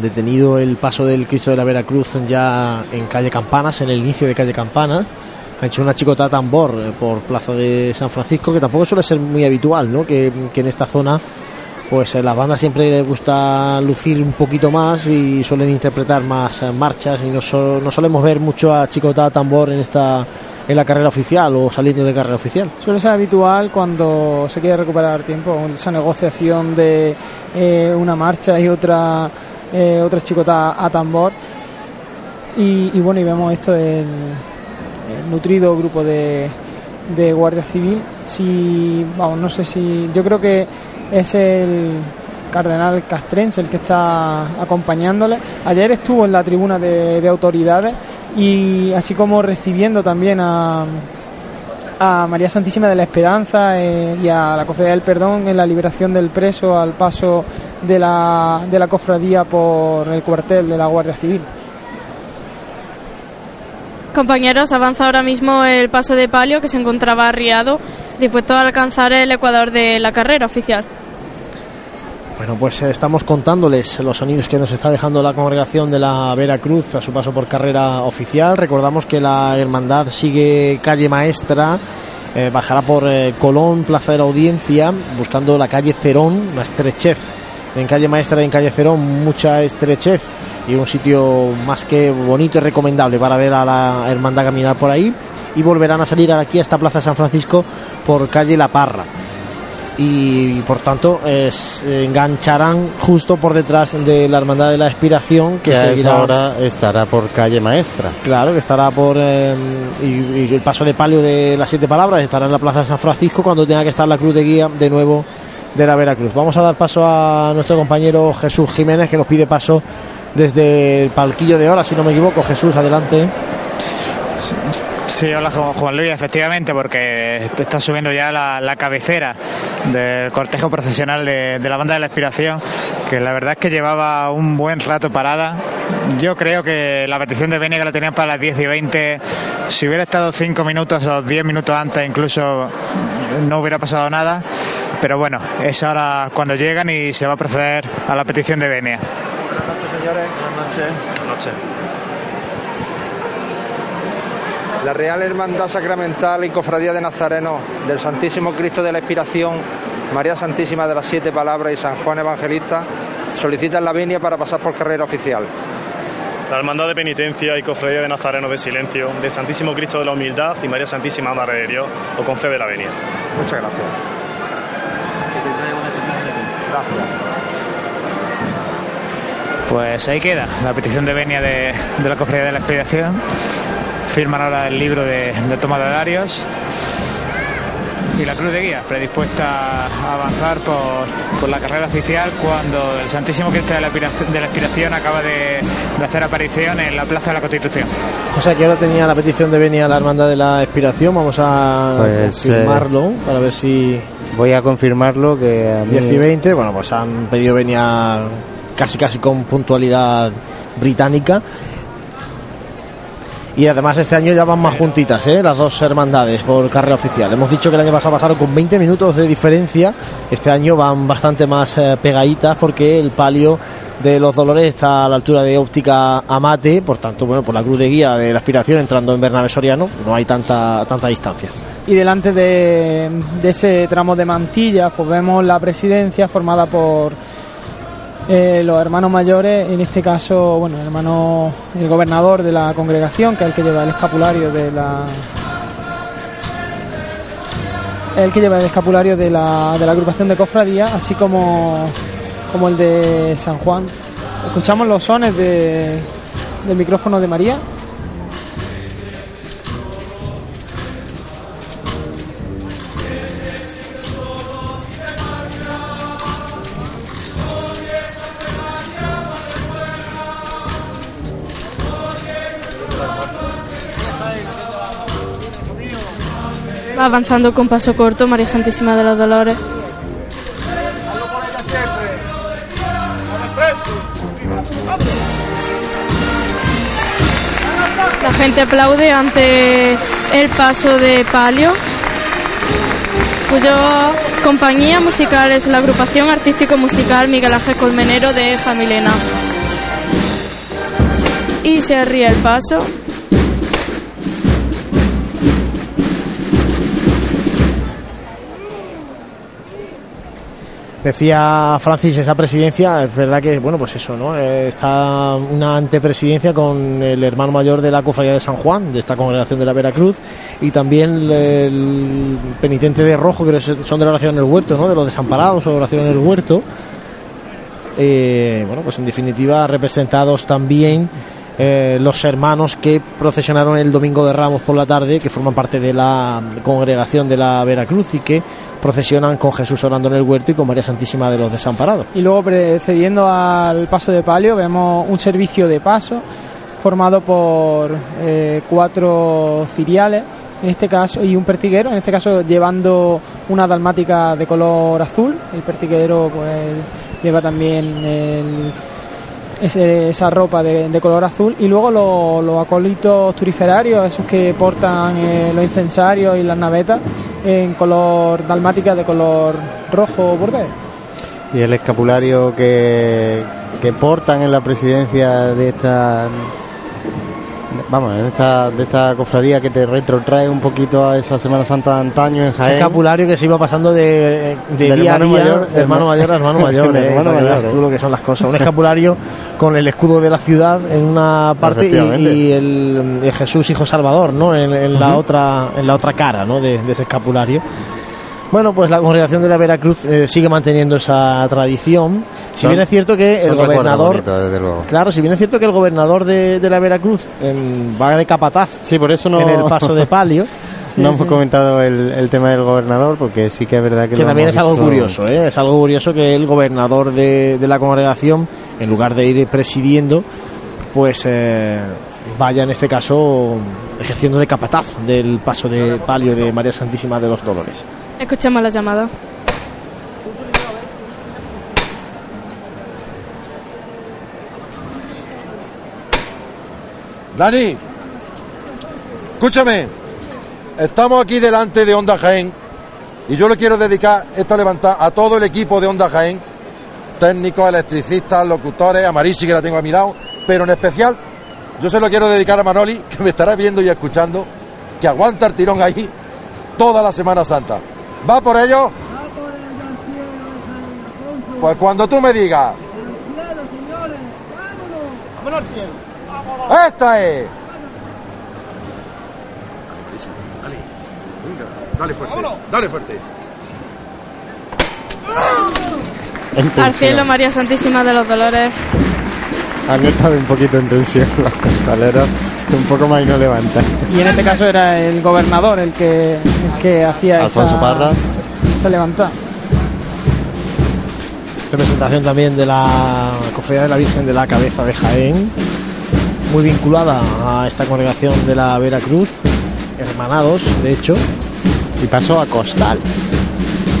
detenido el paso del Cristo de la Veracruz ya en calle Campanas, en el inicio de calle Campanas. Ha hecho una chicota tambor eh, por Plaza de San Francisco, que tampoco suele ser muy habitual, ¿no? Que, que en esta zona, pues a las bandas siempre les gusta lucir un poquito más y suelen interpretar más eh, marchas y no, so- no solemos ver mucho a chicota tambor en esta en la carrera oficial o saliendo de carrera oficial. Suele ser habitual cuando se quiere recuperar tiempo, esa negociación de eh, una marcha y otra eh, otra chicota a tambor. Y, bueno, y vemos esto en el nutrido grupo de, de Guardia Civil. Si, vamos, no sé si. Yo creo que es el cardenal castrense el que está acompañándole. Ayer estuvo en la tribuna de, de autoridades y así como recibiendo también a a María Santísima de la Esperanza eh, y a la Cofradía del Perdón en la liberación del preso al paso de la, de la cofradía por el cuartel de la Guardia Civil. Compañeros, avanza ahora mismo el paso de palio que se encontraba arriado, dispuesto a alcanzar el ecuador de la carrera oficial. Bueno, pues eh, estamos contándoles los sonidos que nos está dejando la congregación de la Veracruz a su paso por carrera oficial. Recordamos que la hermandad sigue calle Maestra, eh, bajará por eh, Colón, Plaza de la Audiencia, buscando la calle Cerón, una estrechez. En calle Maestra y en calle Cerón mucha estrechez y un sitio más que bonito y recomendable para ver a la hermandad caminar por ahí. Y volverán a salir aquí a esta Plaza San Francisco por calle La Parra y por tanto se engancharán justo por detrás de la Hermandad de la Expiración que Que a seguirá esa hora estará por calle Maestra. claro que estará por eh, y, y el paso de palio de las siete palabras estará en la Plaza de San Francisco cuando tenga que estar la cruz de guía de nuevo de la Veracruz. Vamos a dar paso a nuestro compañero Jesús Jiménez que nos pide paso desde el palquillo de hora si no me equivoco. Jesús adelante. Sí, hola Ju- Juan Luis, efectivamente, porque te está subiendo ya la, la cabecera del cortejo procesional de, de la banda de la Inspiración, que la verdad es que llevaba un buen rato parada. Yo creo que la petición de Benia que la tenían para las 10 y 20, si hubiera estado 5 minutos o 10 minutos antes, incluso no hubiera pasado nada. Pero bueno, es ahora cuando llegan y se va a proceder a la petición de Benia. señores. Buenas noches. Buenas noches. La Real Hermandad Sacramental y Cofradía de Nazareno del Santísimo Cristo de la Expiración, María Santísima de las Siete Palabras y San Juan Evangelista solicitan la venia para pasar por carrera oficial. La Hermandad de Penitencia y Cofradía de Nazareno de Silencio, de Santísimo Cristo de la Humildad y María Santísima Madre de Dios, o concede la venia. Muchas gracias. Pues ahí queda la petición de venia de, de la Cofradía de la Expedición. Firman ahora el libro de, de toma de Darios. Y la cruz de guía, predispuesta a avanzar por, por la carrera oficial cuando el Santísimo Cristo de la, de la Expiración acaba de, de hacer aparición en la Plaza de la Constitución. O sea que ahora tenía la petición de venir a la Hermandad de la Expiración vamos a Pues, confirmarlo para ver si Voy a confirmarlo que a mí... 10 y 20, bueno, pues han pedido venia casi casi con puntualidad británica. Y además este año ya van más juntitas, ¿eh? las dos hermandades por carrera oficial. Hemos dicho que el año pasado pasaron con 20 minutos de diferencia. Este año van bastante más eh, pegaditas porque el palio de los Dolores está a la altura de óptica Amate. Por tanto, bueno, por la cruz de guía de la aspiración entrando en Bernabé Soriano no hay tanta, tanta distancia. Y delante de, de ese tramo de mantillas, pues vemos la presidencia formada por eh, los hermanos mayores, en este caso, bueno, el hermano, el gobernador de la congregación, que es el que lleva el escapulario de la. El que lleva el escapulario de la, de la agrupación de cofradía, así como, como el de San Juan. Escuchamos los sones de, del micrófono de María. Avanzando con paso corto María Santísima de los Dolores. La gente aplaude ante el paso de palio, cuyo compañía musical es la agrupación artístico-musical Miguel Ángel Colmenero de Jamilena. y se ríe el paso. Decía Francis, esa presidencia, es verdad que, bueno, pues eso, ¿no? Eh, está una antepresidencia con el hermano mayor de la Cofradía de San Juan, de esta congregación de la Veracruz, y también el, penitente de rojo, que son de la oración en el huerto, ¿no? De los desamparados o de oración en el huerto. Eh, bueno, pues en definitiva, representados también eh, los hermanos que procesionaron el domingo de Ramos por la tarde, que forman parte de la congregación de la Veracruz y que procesionan con Jesús orando en el huerto y con María Santísima de los Desamparados. Y luego, precediendo al paso de palio, vemos un servicio de paso formado por eh, cuatro ciriales, en este caso, y un pertiguero, en este caso llevando una dalmática de color azul. El pertiguero, pues, lleva también esa ropa de, color azul y luego los, los acólitos turiferarios, esos que portan eh, los incensarios y las navetas en color dalmática de color rojo bordé. Y el escapulario que, que portan en la presidencia de esta. Vamos, en esta, de esta cofradía que te retrotrae un poquito a esa Semana Santa de antaño en Ese Jaén. escapulario que se iba pasando de, día a hermano día, mayor- de hermano mayor a hermano mayor, eh, hermano mayor, tú lo que son las cosas. Un escapulario con el escudo de la ciudad en una parte y, el, el Jesús Hijo Salvador, ¿no? En, en la otra en la otra cara, ¿no? De, de ese escapulario. Bueno, pues la congregación de la Veracruz eh, sigue manteniendo esa tradición. Si Son- bien es cierto que el gobernador. Claro, si bien es cierto que el gobernador de, de la Veracruz em, va de capataz Sí, por eso no, en el paso de palio, no hemos comentado el, el tema del gobernador, porque sí que es verdad que, que lo también es algo visto- curioso, ¿eh? es algo curioso que el gobernador de, de la congregación, en lugar de ir presidiendo, pues eh, vaya en este caso ejerciendo de capataz del paso de palio de María Santísima de los Dolores. Escuchamos la llamada. Dani, escúchame. Estamos aquí delante de Onda Jaén y yo le quiero dedicar esta levantada a todo el equipo de Onda Jaén, técnicos, electricistas, locutores, a Marisi que la tengo a mi lado, pero en especial yo se lo quiero dedicar a Manoli, que me estará viendo y escuchando, que aguanta el tirón ahí toda la Semana Santa. ¿Va por ello? Pues cuando tú me digas. ¡Esta es! Dale fuerte, dale fuerte. En Al cielo, María Santísima de los Dolores. Han estado un poquito en tensión los costaleros, un poco más y no levantan. Y en este caso era el gobernador el que, el que hacía Alfonso esa, Parra. esa levantada. Representación también de la Cofradía de la Virgen de la Cabeza de Jaén, muy vinculada a esta congregación de la Veracruz, hermanados, de hecho. Y pasó a Costal.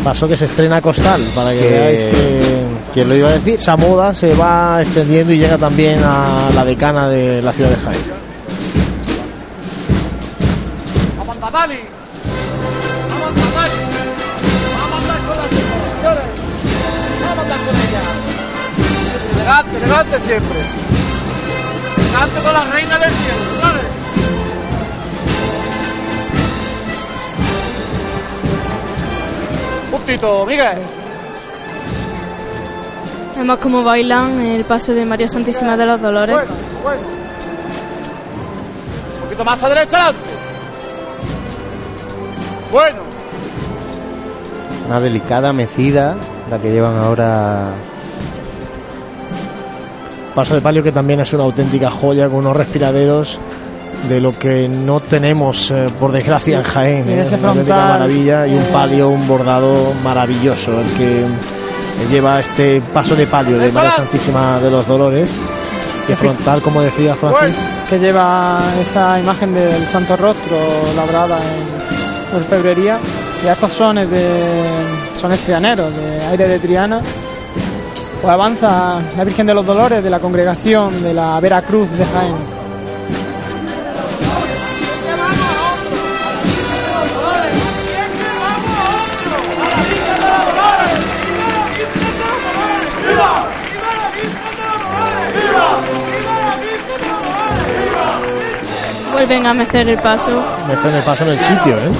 Paso que se estrena a Costal, para que, Que- veáis que ¿Quién lo iba a decir? esa moda se va extendiendo y llega también a la decana de la ciudad de Jaén. ¡Vamos a Dani! ¡Vamos a Dani! ¡Vamos a andar con las instituciones! ¡Vamos a andar con ellas! ¡Elegante, elegante siempre! ¡Elegante con la reina del cielo, ¿sabes? Miguel. Vemos cómo bailan el paso de María Santísima de los Dolores. Bueno, bueno. Un poquito más a derecha adelante. Bueno. Una delicada mecida, la que llevan ahora. Paso de palio que también es una auténtica joya con unos respiraderos de lo que no tenemos, eh, por desgracia, en Jaén. Y en ¿eh? ese Es una frontal, maravilla y un eh, palio, un bordado maravilloso, el que lleva este paso de palio de María Santísima de los Dolores. Que frontal, como decía Francis, que lleva esa imagen del Santo Rostro labrada en orfebrería y a estos sones de sones trianeros de aire de Triana pues avanza la Virgen de los Dolores de la congregación de la Veracruz de Jaén Vuelven a mecer el paso. Meten el paso en el sitio, ¿eh?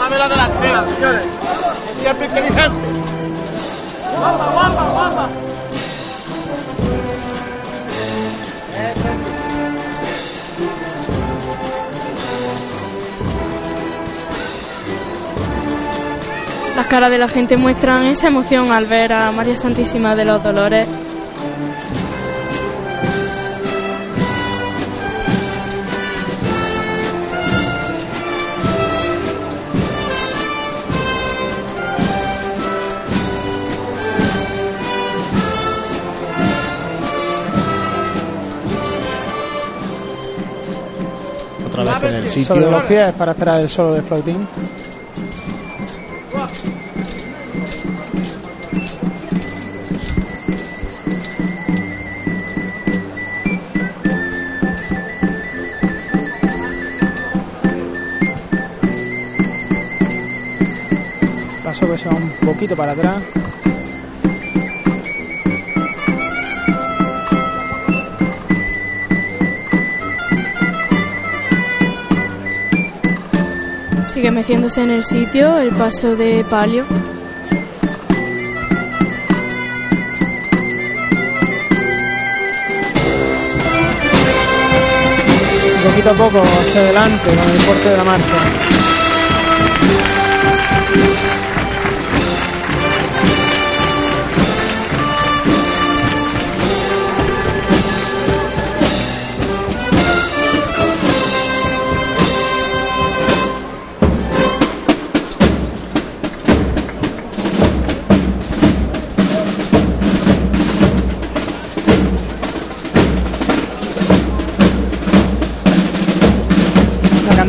Dame la delantera, señores. Siempre inteligente. Guapa, guapa, guapa. Las caras de la gente muestran esa emoción al ver a María Santísima de los Dolores. El Sobre sitio. los pies para esperar el solo de flautín. Paso que se va un poquito para atrás. Meciéndose en el sitio el paso de palio. Poquito a poco hacia adelante con el corte de la marcha.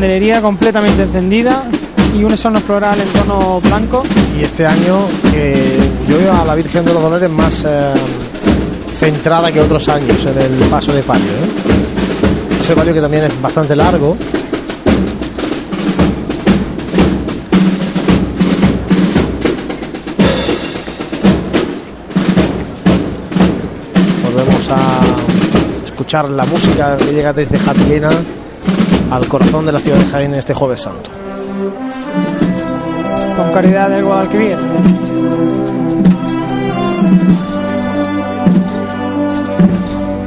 Candelería completamente encendida y un sono floral en tono blanco. Y este año yo veo a la Virgen de los Dolores más eh, centrada que otros años en el paso de palio. ¿eh? De palio que también es bastante largo. Volvemos a escuchar la música que llega desde Jatilena al corazón de la ciudad de Jaén este jueves santo. con caridad del Guadalquivir.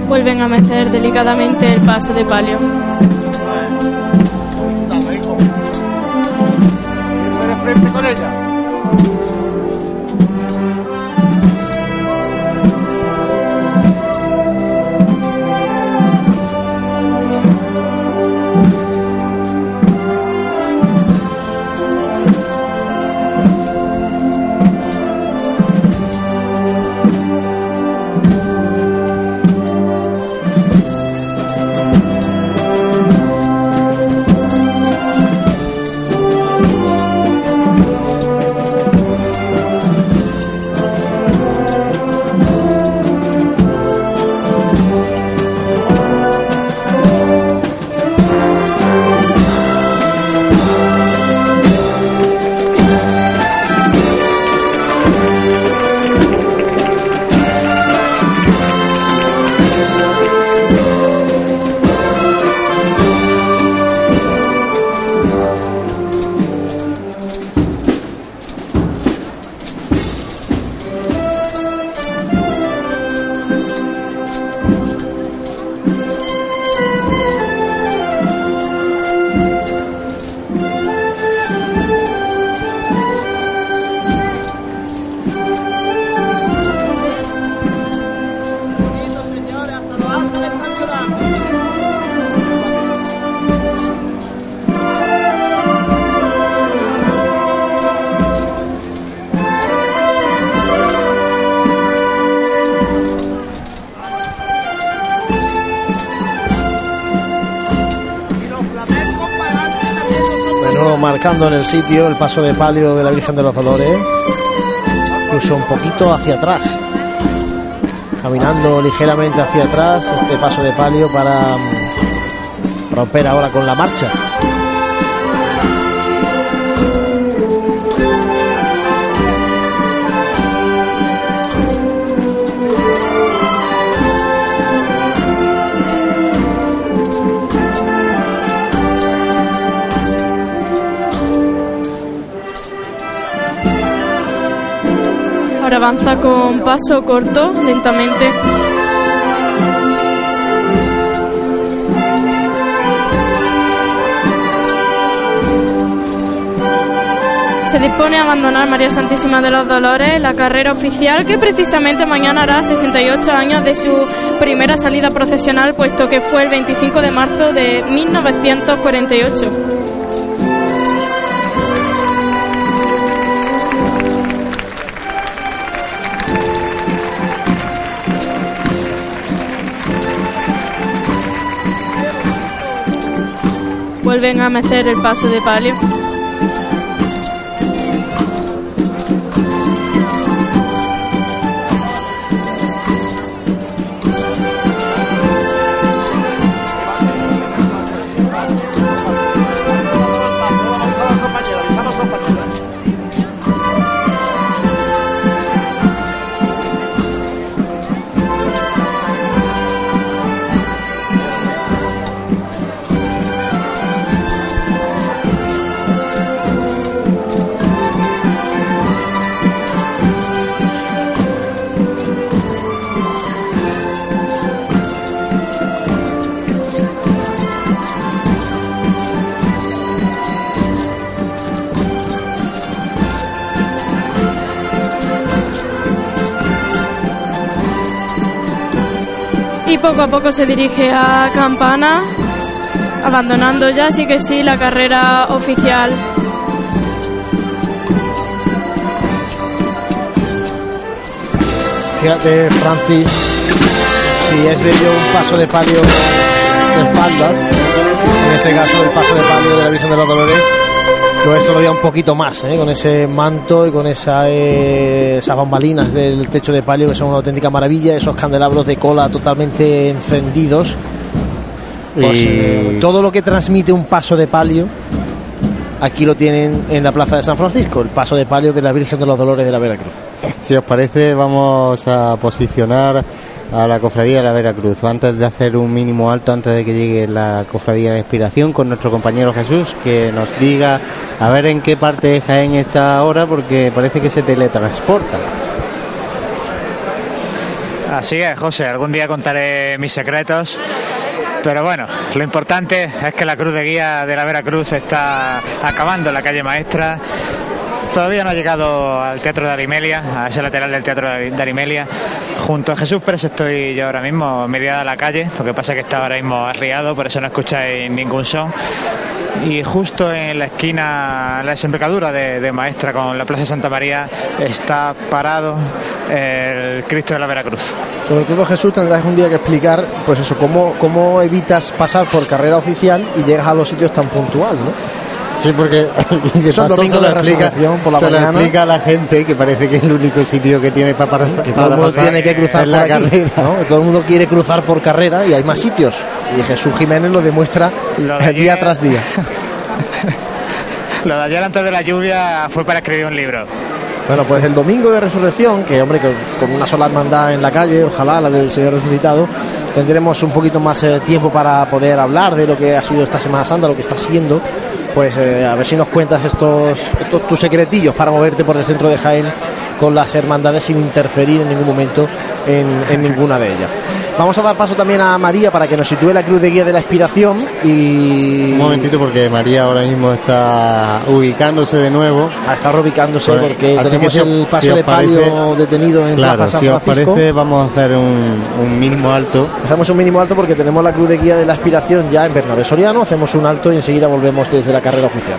Vuelven a mecer delicadamente el paso de palio. Frente con ella. En el sitio el paso de palio de la Virgen de los Dolores. Incluso un poquito hacia atrás. Caminando ligeramente hacia atrás este paso de palio para mm, romper ahora con la marcha. Avanza con paso corto, lentamente. se dispone a abandonar María Santísima de los Dolores la carrera oficial que precisamente mañana hará 68 años de su primera salida procesional, puesto que fue el 25 de marzo de 1948. Vuelven a mecer el paso de palio. Poco a poco se dirige a Campana, abandonando ya, sí que sí, la carrera oficial. Fíjate, Francis, si es de ello un paso de palio de espaldas, en este caso el paso de palio de la Virgen de los Dolores, lo es todavía un poquito más, ¿eh? con ese manto y con esa, eh, esas bambalinas del techo de palio que son una auténtica maravilla, esos candelabros de cola totalmente encendidos. Pues, Y- eh, todo lo que transmite un paso de palio, aquí lo tienen en la plaza de San Francisco, el paso de palio de la Virgen de los Dolores de la Veracruz. Si os parece, vamos a posicionar a la cofradía de la Veracruz. Antes de hacer un mínimo alto, antes de que llegue la cofradía de inspiración, con nuestro compañero Jesús, que nos diga a ver en qué parte de Jaén está ahora, porque parece que se teletransporta. Así es, José, algún día contaré mis secretos. Pero bueno, lo importante es que la cruz de guía de la Veracruz está acabando la calle Maestra. Todavía no ha llegado al Teatro de Arimelia, a ese lateral del Teatro de Arimelia. Junto a Jesús Pérez estoy yo ahora mismo, mediada a la calle. Lo que pasa es que está ahora mismo arriado, por eso no escucháis ningún son. Y justo en la esquina, la desembocadura de, de Maestra con la Plaza Santa María, está parado el Cristo de la Veracruz. Sobre todo Jesús tendrás un día que explicar, pues eso, cómo, cómo evitas pasar por carrera oficial y llegas a los sitios tan puntual, ¿no? Sí, porque paso domingo se lo explica, por la se lo explica a la gente que parece que es el único sitio que tiene para pasar. Que todo el para mundo pasar tiene que cruzar la aquí, carrera. ¿no? Que Todo el mundo quiere cruzar por carrera y hay más sitios. Y Jesús Jiménez lo demuestra Lo de día ayer- tras día. Lo de ayer antes de la lluvia fue para escribir un libro. Bueno, pues el domingo de resurrección, que hombre, que con una sola hermandad en la calle, ojalá la del Señor resucitado, tendremos un poquito más eh, tiempo para poder hablar de lo que ha sido esta Semana Santa, lo que está siendo. Pues eh, a ver si nos cuentas estos, estos tus secretillos para moverte por el centro de Jaén con las hermandades sin interferir en ningún momento en, en ninguna de ellas. Vamos a dar paso también a María para que nos sitúe la cruz de guía de la expiración y Un momentito porque María ahora mismo está ubicándose de nuevo. Ah, está reubicándose Bueno, porque así tenemos que si el paso si de palio parece- detenido en Claro, Plaza San si os Francisco. parece vamos a hacer un, un mínimo alto. Hacemos un mínimo alto porque tenemos la cruz de guía de la aspiración ya en Bernabé Soriano. Hacemos un alto y enseguida volvemos desde la carrera oficial.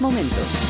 momentos.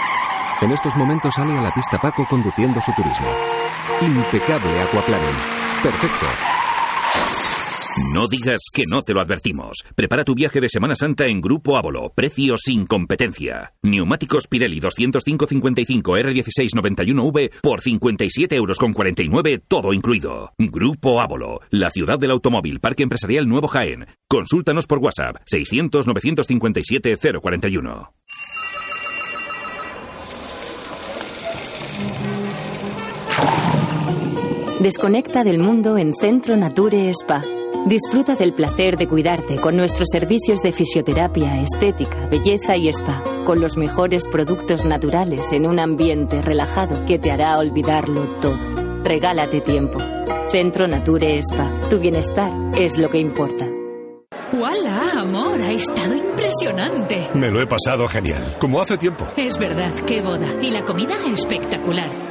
En estos momentos sale a la pista Paco conduciendo su turismo. Impecable aquaplaning. Perfecto. No digas que no te lo advertimos. Prepara tu viaje de Semana Santa en Grupo Ávolo. Precio sin competencia. Neumáticos Pirelli 205-55 R1691V por 57 euros con 49, todo incluido. Grupo Ávolo. La ciudad del automóvil. Parque Empresarial Nuevo Jaén. Consúltanos por WhatsApp 600-957-041. Desconecta del mundo en Centro Nature Spa. Disfruta del placer de cuidarte con nuestros servicios de fisioterapia, estética, belleza y spa, con los mejores productos naturales en un ambiente relajado que te hará olvidarlo todo. Regálate tiempo. Centro Nature Spa. Tu bienestar es lo que importa. ¡Hola, amor! Ha estado impresionante. Me lo he pasado genial, como hace tiempo. Es verdad, qué boda. Y la comida espectacular.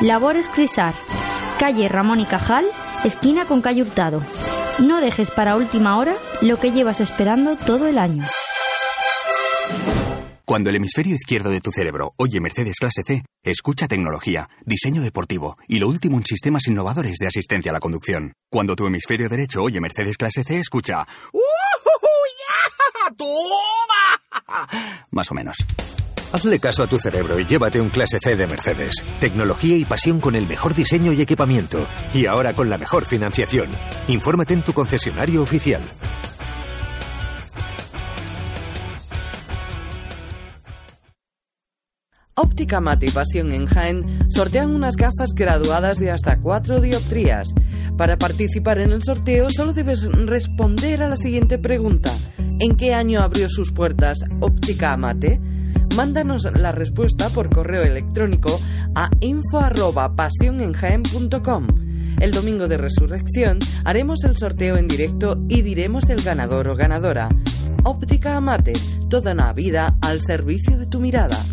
Labores Crisar, calle Ramón y Cajal, esquina con calle Hurtado. No dejes para última hora lo que llevas esperando todo el año. Cuando el hemisferio izquierdo de tu cerebro oye Mercedes Clase C, escucha tecnología, diseño deportivo y lo último en sistemas innovadores de asistencia a la conducción. Cuando tu hemisferio derecho oye Mercedes Clase C, escucha ¡Toma! Más o menos. Hazle caso a tu cerebro y llévate un clase C de Mercedes. Tecnología y pasión con el mejor diseño y equipamiento. Y ahora con la mejor financiación. Infórmate en tu concesionario oficial. Óptica Mate y Pasión en Jaén sortean unas gafas graduadas de hasta 4 dioptrías. Para participar en el sorteo solo debes responder a la siguiente pregunta. ¿En qué año abrió sus puertas Óptica Amate? Mándanos la respuesta por correo electrónico a info@pasionenjaen.com. El domingo de resurrección haremos el sorteo en directo y diremos el ganador o ganadora. Óptica Amate, toda una vida al servicio de tu mirada.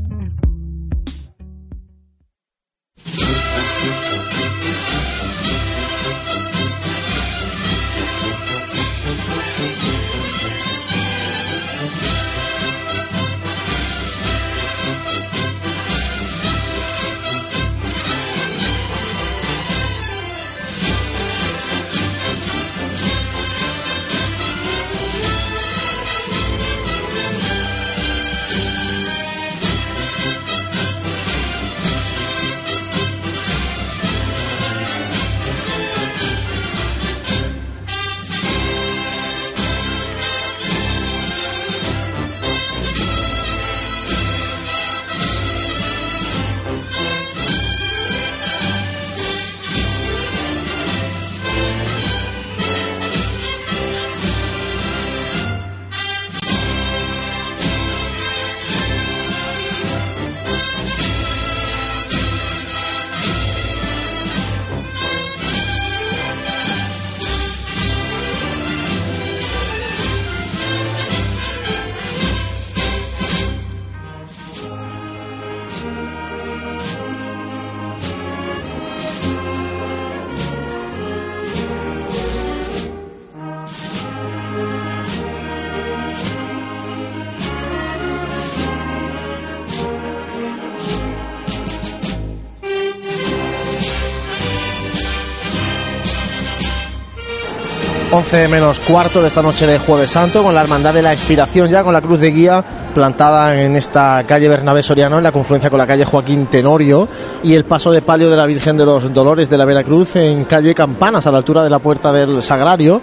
11 menos cuarto de esta noche de Jueves Santo, con la Hermandad de la Expiración ya, con la cruz de guía plantada en esta calle Bernabé Soriano, en la confluencia con la calle Joaquín Tenorio, y el paso de palio de la Virgen de los Dolores de la Veracruz en calle Campanas, a la altura de la puerta del Sagrario.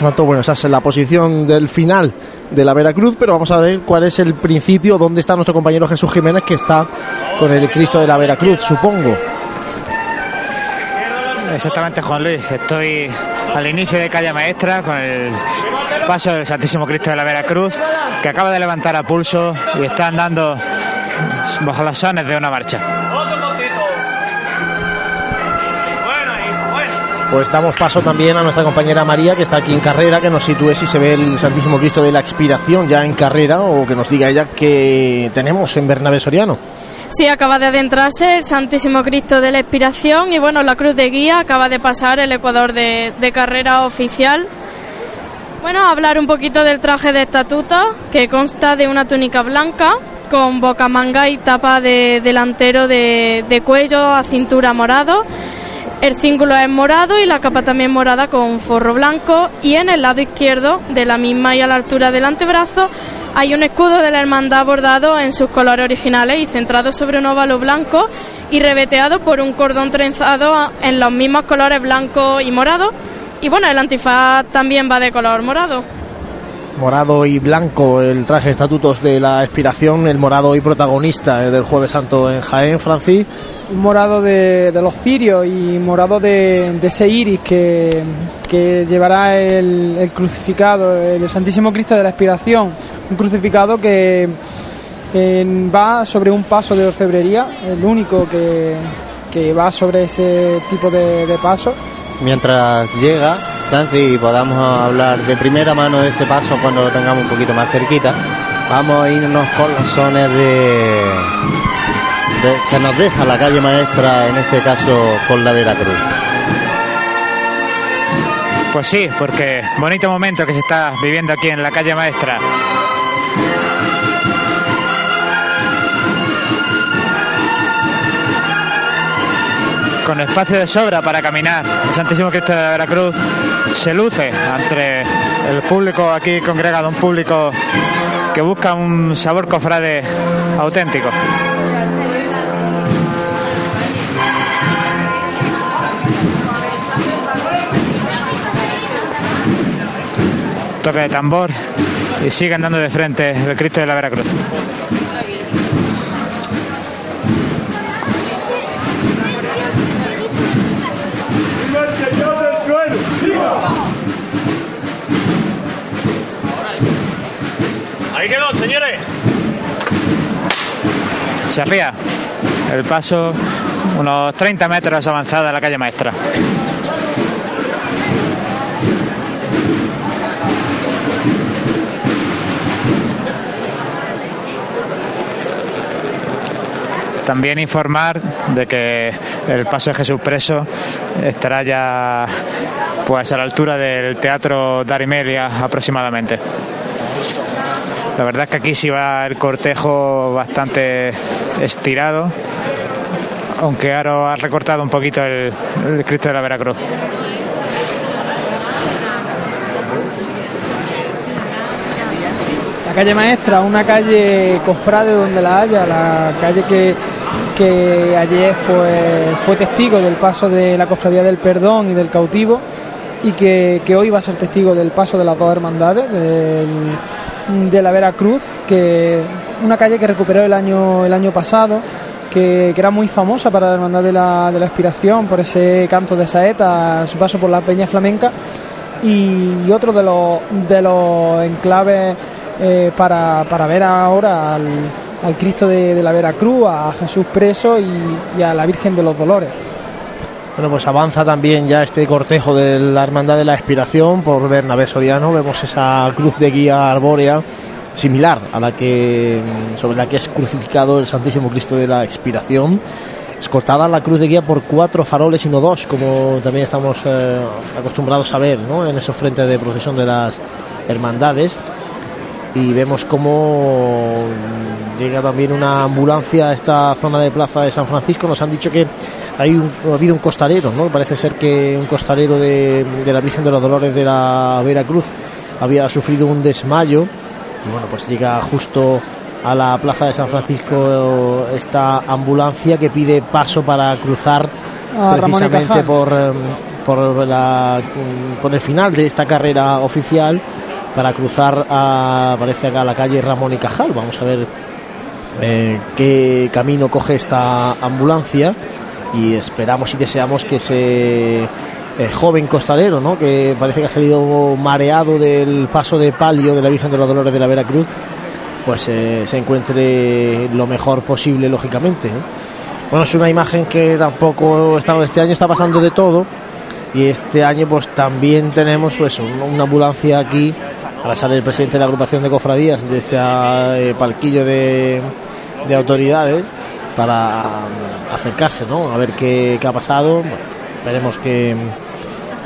Tanto, bueno, esa es la posición del final de la Veracruz, pero vamos a ver cuál es el principio, dónde está nuestro compañero Jesús Jiménez, que está con el Cristo de la Veracruz, supongo. Exactamente, Juan Luis. Estoy al inicio de calle maestra con el paso del Santísimo Cristo de la Veracruz, que acaba de levantar a pulso y está andando bajo las sones de una marcha. Pues damos paso también a nuestra compañera María, que está aquí en carrera, que nos sitúe si se ve el Santísimo Cristo de la Expiración ya en carrera o que nos diga ella que tenemos en Bernabé Soriano. Sí, acaba de adentrarse el Santísimo Cristo de la Expiración y bueno, la cruz de guía acaba de pasar el Ecuador de, de carrera oficial. Bueno, hablar un poquito del traje de estatuto, que consta de una túnica blanca con boca manga y tapa de delantero de, de cuello a cintura morado. El cíngulo es morado y la capa también morada con forro blanco y en el lado izquierdo de la misma y a la altura del antebrazo hay un escudo de la hermandad bordado en sus colores originales y centrado sobre un óvalo blanco y reveteado por un cordón trenzado en los mismos colores blanco y morado. Y bueno, el antifaz también va de color morado. Morado y blanco, el traje de estatutos de la expiración, el morado y protagonista eh, del Jueves Santo en Jaén, Francis. Un morado de, de los cirios y morado de, de ese iris que, que llevará el, el crucificado, el Santísimo Cristo de la Expiración. Un crucificado que eh, va sobre un paso de orfebrería, el único que, que va sobre ese tipo de, de paso. Mientras llega, Francis, y podamos hablar de primera mano de ese paso cuando lo tengamos un poquito más cerquita, vamos a irnos con los sones de, de- que nos deja la calle maestra, en este caso con la Veracruz. Pues sí, porque bonito momento que se está viviendo aquí en la calle maestra. Con espacio de sobra para caminar. El Santísimo Cristo de Veracruz se luce entre el público aquí congregado, un público que busca un sabor cofrade auténtico. Toque de tambor y sigue andando de frente el Cristo de la Veracruz. Se arría el paso unos 30 metros avanzada la calle maestra. También informar de que el paso de Jesús Preso estará ya pues a la altura del Teatro Darimelia aproximadamente. La verdad es que aquí sí va el cortejo bastante estirado, aunque Aro ha recortado un poquito el, Cristo de la Veracruz. La calle maestra, una calle cofrade donde la haya, la calle que, que ayer pues, fue testigo del paso de la cofradía del perdón y del cautivo y que, que hoy va a ser testigo del paso de las dos hermandades del- de la Veracruz, que una calle que recuperó el año, el año pasado, que, era muy famosa para la hermandad de la, de la Expiración por ese canto de saeta, su paso por la Peña Flamenca y otro de los, de los enclaves eh, para, para ver ahora al, al Cristo de, la Veracruz, a Jesús preso y a la Virgen de los Dolores. Bueno, pues avanza también ya este cortejo de la Hermandad de la Expiración por Bernabé Soriano. Vemos esa cruz de guía arbórea similar a la que sobre la que es crucificado el Santísimo Cristo de la Expiración. Escoltada la cruz de guía por cuatro faroles y no dos, como también estamos eh, acostumbrados a ver ¿no? en esos frentes de procesión de las hermandades. Y vemos cómo llega también una ambulancia a esta zona de Plaza de San Francisco. Nos han dicho que hay un- ha habido un costalero, ¿no? Parece ser que un costalero de, de la Virgen de los Dolores de la Veracruz había sufrido un desmayo y bueno, pues llega justo a la Plaza de San Francisco esta ambulancia que pide paso para cruzar A Ramón y precisamente por, eh, por, la, por el final de esta carrera oficial para cruzar a, parece acá a la calle Ramón y Cajal. Vamos a ver eh, qué camino coge esta ambulancia y esperamos y deseamos que ese eh, joven costalero, ¿no? que parece que ha salido mareado del paso de palio de la Virgen de los Dolores de la Veracruz, pues eh, se encuentre lo mejor posible, lógicamente. ¿no? Bueno, es una imagen que tampoco está, este año está pasando de todo y este año pues también tenemos pues un- una ambulancia aquí para salir el presidente de la agrupación de cofradías de este eh, palquillo de autoridades para mm, acercarse, ¿no? A ver qué, qué ha pasado. Bueno, esperemos que,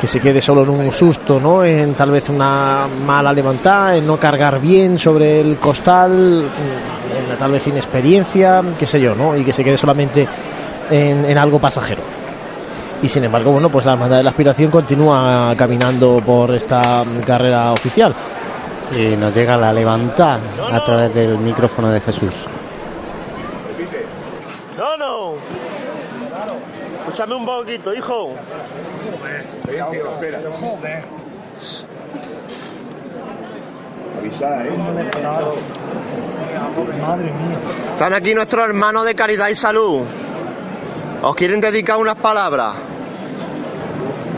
que se quede solo en un susto, ¿no? En tal vez una mala levantada, en no cargar bien sobre el costal, mm, en tal vez inexperiencia, qué sé yo, ¿no? Y que se quede solamente en, en algo pasajero. Y sin embargo, bueno, pues la hermandad de la aspiración continúa caminando por esta mm, carrera oficial. Y nos llega la levantada a través del micrófono de Jesús. No, no. Escúchame un poquito, hijo. Joder. Avisa, eh. Madre mía. Están aquí nuestros hermanos de Caridad y Salud. Os quieren dedicar unas palabras.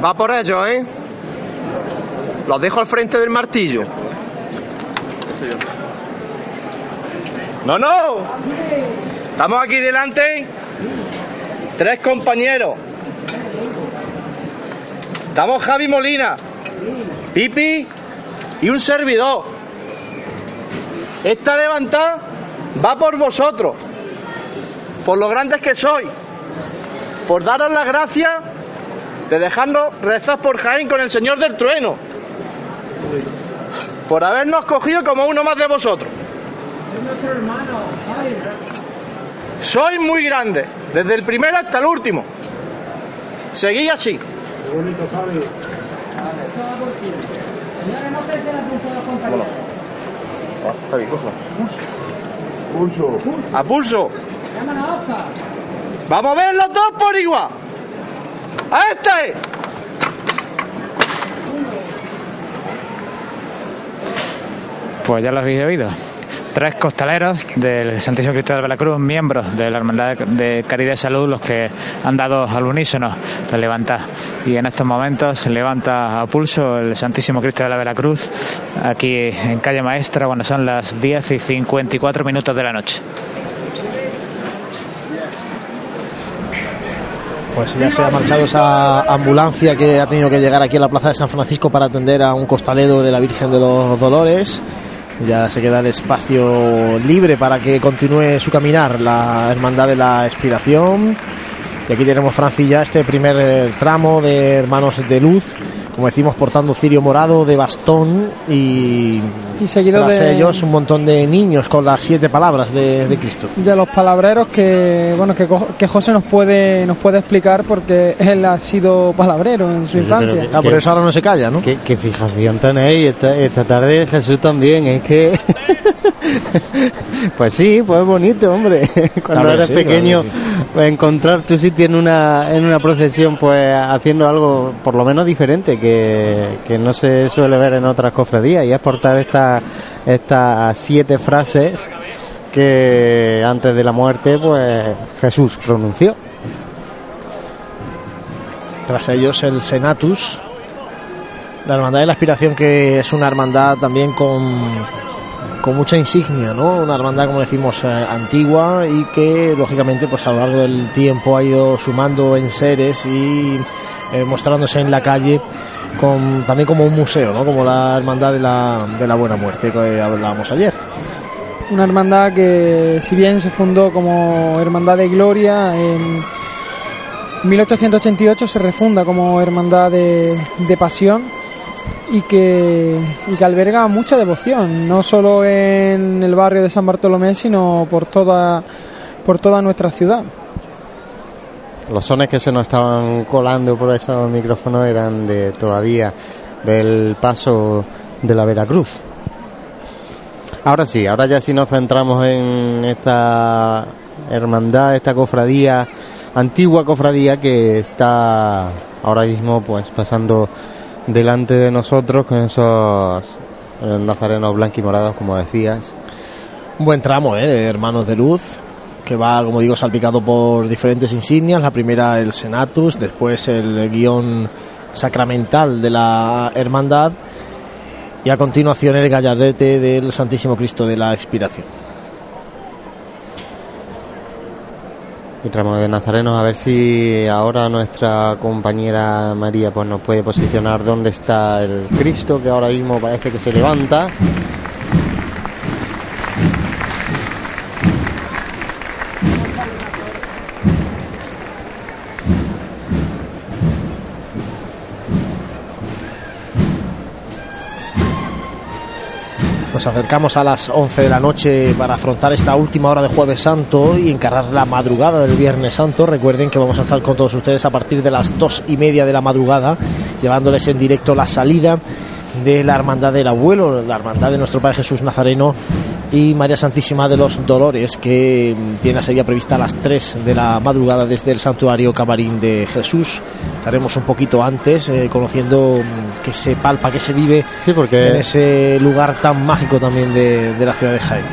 Va por ellos, ¿eh? Los dejo al frente del martillo. No, no. Estamos aquí delante. Tres compañeros. Estamos Javi Molina, Pipi y un servidor. Esta levantada va por vosotros, por lo grandes que sois, por daros las gracias de dejarnos rezar por Jaén con el Señor del Trueno, por habernos cogido como uno más de vosotros. Sois muy grandes, desde el primero hasta el último. Seguí así. Vámonos. Ah, Javi, pulso. Pulso. A pulso. Vamos a ver los dos por igual. A este. Pues ya lo habéis oído. Tres costaleros del Santísimo Cristo de Veracruz, miembros de la Hermandad de Caridad y Salud, los que han dado al unísono la levantada. Y en estos momentos se levanta a pulso el Santísimo Cristo de la Veracruz, aquí en calle Maestra, cuando son las 10 y 54 minutos de la noche. Pues ya se ha marchado esa ambulancia que ha tenido que llegar aquí a la plaza de San Francisco para atender a un costalero de la Virgen de los Dolores. Ya se queda el espacio libre para que continúe su caminar la Hermandad de la Expiración. Y aquí tenemos, Francis, ya este primer eh, tramo de Hermanos de Luz, como decimos, portando cirio morado de bastón y, Y seguido tras de- ellos un montón de niños con las siete palabras de, de Cristo. de los palabreros que bueno que, que José nos puede nos puede explicar porque él ha sido palabrero en su infancia. Ah, por eso ahora no se calla, ¿no? Qué, qué fijación tenéis esta, esta tarde Jesús también, es que... pues sí, pues bonito, hombre. Cuando eres sí, pequeño, pues encontrar tu sitio en una, en una procesión, pues haciendo algo por lo menos diferente, que, que no se suele ver en otras cofradías, y es portar esta- estas siete frases que antes de la muerte, pues Jesús pronunció. Tras ellos el Senatus, la Hermandad de la Aspiración, que es una hermandad también con, con mucha insignia, ¿no? Una hermandad, como decimos, eh, antigua y que, lógicamente, pues a lo largo del tiempo ha ido sumando en seres y eh, mostrándose en la calle también como un museo, ¿no? Como la Hermandad de la, de la Buena Muerte que hablábamos ayer. Una hermandad que si bien se fundó como hermandad de gloria en 1888 se refunda como hermandad de, de pasión y que, y que alberga mucha devoción, no solo en el barrio de San Bartolomé, sino por toda, por toda nuestra ciudad. Los sones que se nos estaban colando por esos micrófonos eran de todavía del paso de la Veracruz. Ahora sí, ahora ya sí nos centramos en esta hermandad, esta cofradía, antigua cofradía que está ahora mismo pues pasando delante de nosotros con esos eh, nazarenos blanquimorados, como decías. Un buen tramo, ¿eh? De Hermanos de Luz, que va, como digo, salpicado por diferentes insignias. La primera, el Senatus, después el guion sacramental de la Hermandad y a continuación el gallardete del Santísimo Cristo de la Expiración. Y tramo de nazarenos, a ver si ahora nuestra compañera María pues nos puede posicionar dónde está el Cristo, que ahora mismo parece que se levanta. Nos acercamos a las 11 de la noche para afrontar esta última hora de Jueves Santo y encarar la madrugada del Viernes Santo. Recuerden que vamos a estar con todos ustedes a partir de las dos y media de la madrugada, llevándoles en directo la salida de la Hermandad del Abuelo, la Hermandad de nuestro Padre Jesús Nazareno y María Santísima de los Dolores, que mm, tiene la salida prevista a las 3 de la madrugada desde el Santuario Camarín de Jesús. Estaremos un poquito antes, eh, conociendo mm, que se palpa, que se vive porque- en ese lugar tan mágico también de, de la ciudad de Jaén.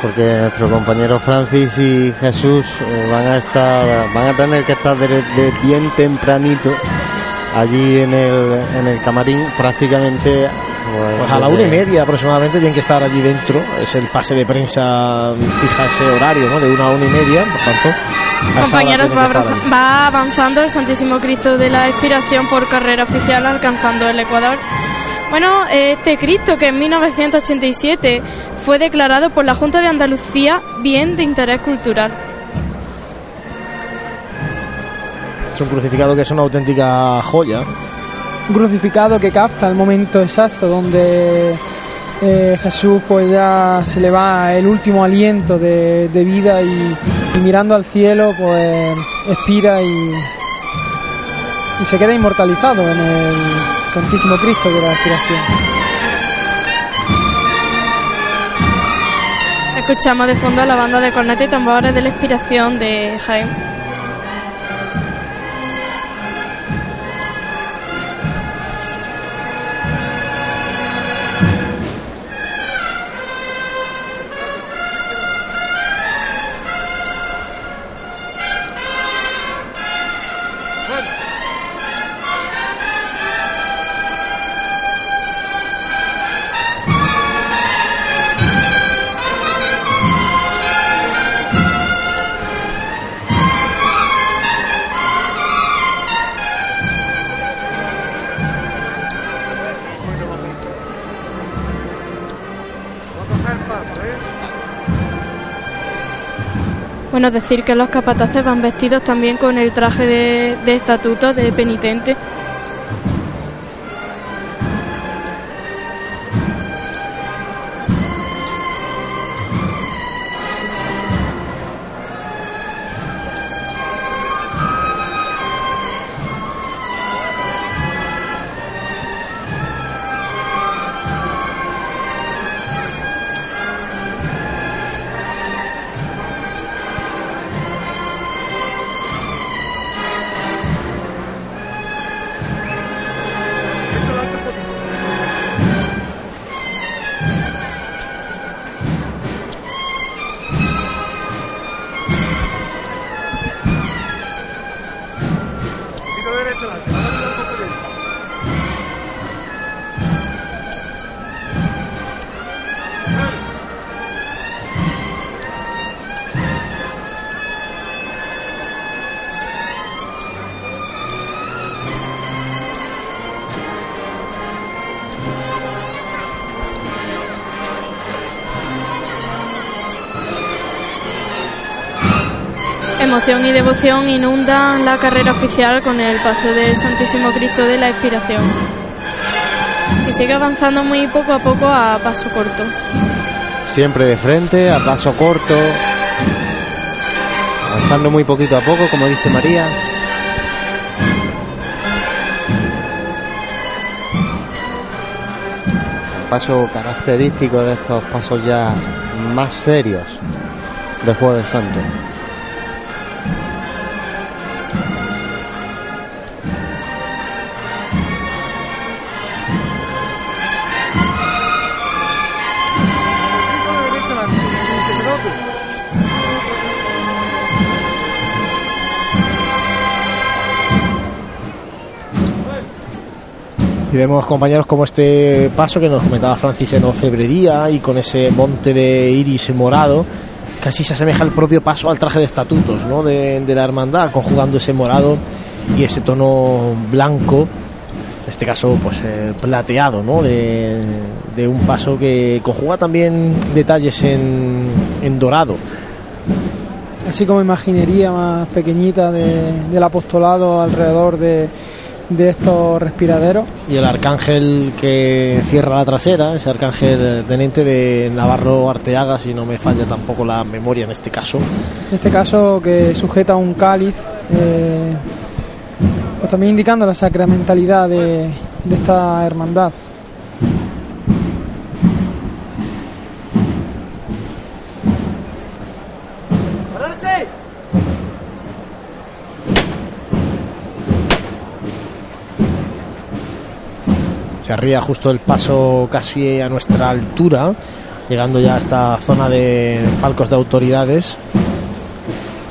porque nuestro compañero Francis y Jesús eh, van a estar van a tener que estar de, de bien tempranito allí en el, en el camarín prácticamente Pues a la una y media aproximadamente tienen que estar allí dentro. Es el pase de prensa, fija ese horario, ¿no? De una a una y media, por tanto. Compañeros, va, va avanzando el Santísimo Cristo de la Expiración por carrera oficial, alcanzando el Ecuador. Bueno, este Cristo que en 1987 fue declarado por la Junta de Andalucía bien de interés cultural. Es un crucificado que es una auténtica joya. Crucificado que capta el momento exacto donde eh, Jesús pues ya se le va el último aliento de, de vida y, mirando al cielo pues expira y, y se queda inmortalizado en el Santísimo Cristo de la Expiración. Escuchamos de fondo a la banda de cornetas y tambores de la Expiración de Jaén. Bueno, decir que los capataces van vestidos también con el traje de, de estatuto de penitente. Emoción y devoción inundan la carrera oficial con el paso del Santísimo Cristo de la Expiración. Y sigue avanzando muy poco a poco a paso corto. Siempre de frente, a paso corto. Avanzando muy poquito a poco, como dice María. Paso característico de estos pasos ya más serios de Jueves Santo. Y vemos, compañeros, como este paso que nos comentaba Francis en orfebrería y con ese monte de iris morado, casi se asemeja el propio paso al traje de estatutos ¿no? de, de la hermandad, conjugando ese morado y ese tono blanco, en este caso, pues eh, plateado, ¿no? De, de un paso que conjuga también detalles en, en dorado. Así como imaginería más pequeñita de- del apostolado alrededor de, de estos respiraderos. Y el arcángel que cierra la trasera, ese arcángel teniente de Navarro Arteaga, si no me falla tampoco la memoria en este caso. En este caso que sujeta un cáliz, eh, pues también indicando la sacramentalidad de, de esta hermandad. Se arría justo el paso casi a nuestra altura, llegando ya a esta zona de palcos de autoridades.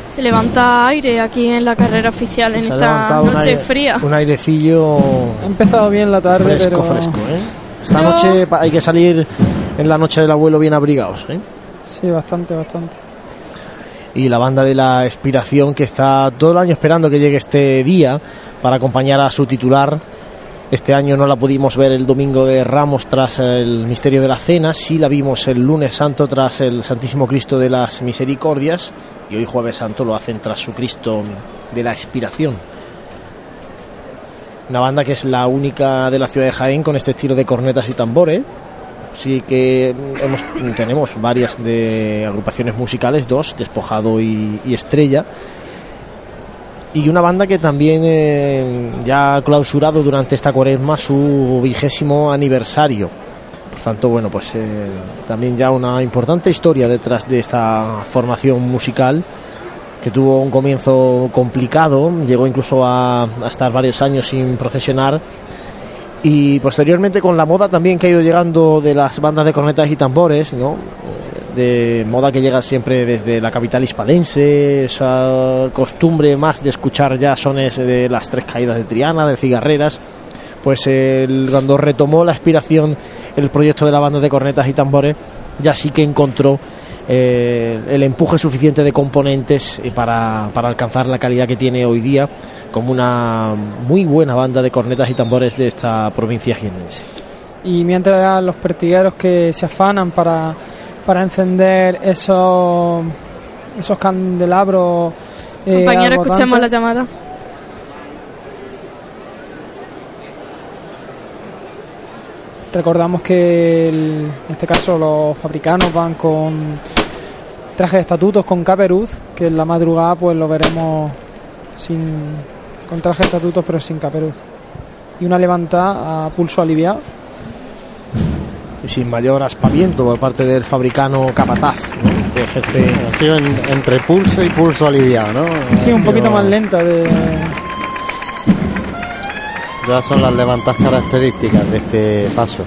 Se levanta aire aquí en la carrera oficial en Se esta un noche aire- fría. Un airecillo Ha empezado bien la tarde, fresco, pero fresco. ¿eh? Esta Yo- noche hay que salir en la noche del abuelo bien abrigados. ¿eh? sí, bastante, bastante. y la banda de la Expiración que está todo el año esperando que llegue este día para acompañar a su titular. Este año no la pudimos ver el domingo de Ramos tras el misterio de la cena, sí la vimos el lunes santo tras el Santísimo Cristo de las Misericordias y hoy jueves santo lo hacen tras su Cristo de la Expiración. Una banda que es la única de la ciudad de Jaén con este estilo de cornetas y tambores. Sí que tenemos varias de agrupaciones musicales, dos, Despojado y Estrella. Y una banda que también eh, ya ha clausurado durante esta cuaresma su vigésimo aniversario. Por tanto, bueno, pues eh, también ya una importante historia detrás de esta formación musical que tuvo un comienzo complicado, llegó incluso a, a estar varios años sin procesionar y posteriormente con la moda también que ha ido llegando de las bandas de cornetas y tambores, ¿no? De moda que llega siempre desde la capital hispalense, esa costumbre más de escuchar ya sones de las tres caídas de Triana, de cigarreras, pues el, cuando retomó la aspiración el proyecto de la banda de cornetas y tambores, ya sí que encontró eh, el empuje suficiente de componentes eh, para, para alcanzar la calidad que tiene hoy día como una muy buena banda de cornetas y tambores de esta provincia jienense. Y mientras los pertigueros que se afanan para, para encender esos, esos candelabros. eh, Compañero, escuchemos la llamada. Recordamos que el- en este caso los fabricanos van con trajes de estatutos con caperuz, que en la madrugada pues lo veremos sin con traje de estatutos pero sin caperuz. Y una levantada a pulso aliviado. Y sin mayor aspaviento por parte del fabricano capataz, ¿no? que ejerce Ha sido en- entre pulso y pulso aliviado, ¿no? Sí, un poquito Yo- más lenta de Ya son las levantadas características de este paso.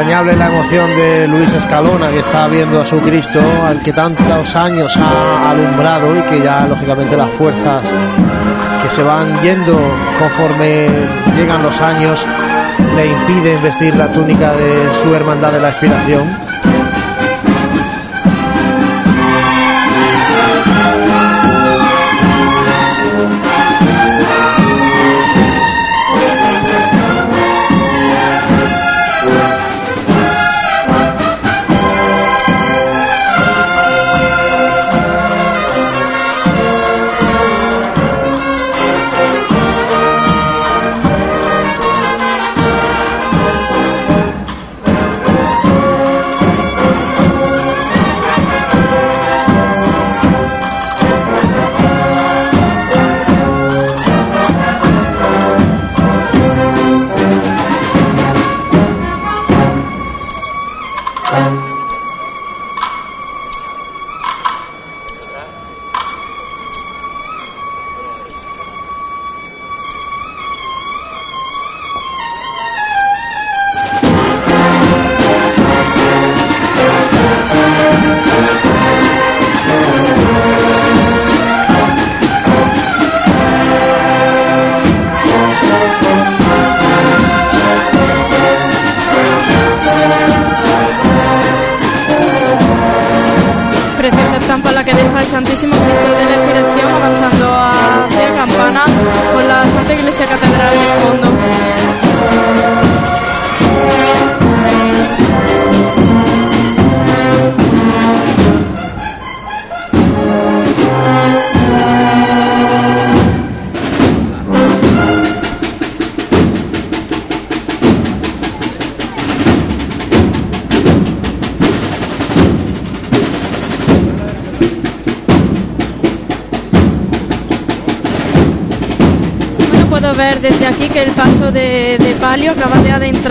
Entrañable la emoción de Luis Escalona que está viendo a su Cristo al que tantos años ha alumbrado y que ya lógicamente las fuerzas que se van yendo conforme llegan los años le impiden vestir la túnica de su hermandad de la expiración.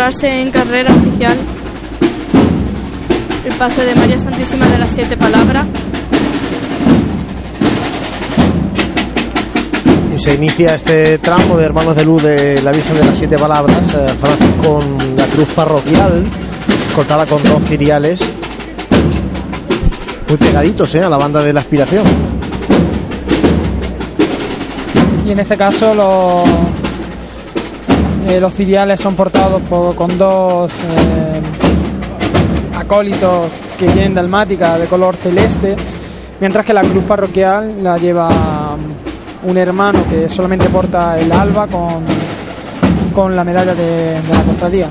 En carrera oficial. El paso de María Santísima de las Siete Palabras. Y se inicia este tramo de Hermanos de Luz de la Virgen de las Siete Palabras, eh, Francis, con la cruz parroquial, cortada con dos ciriales, muy pegaditos eh, a la banda de la aspiración. Y en este caso los, eh, los ciriales son portados por- con dos eh, acólitos que tienen dalmática de color celeste, mientras que la cruz parroquial la lleva um, un hermano que solamente porta el alba con, con la medalla de, de la cofradía.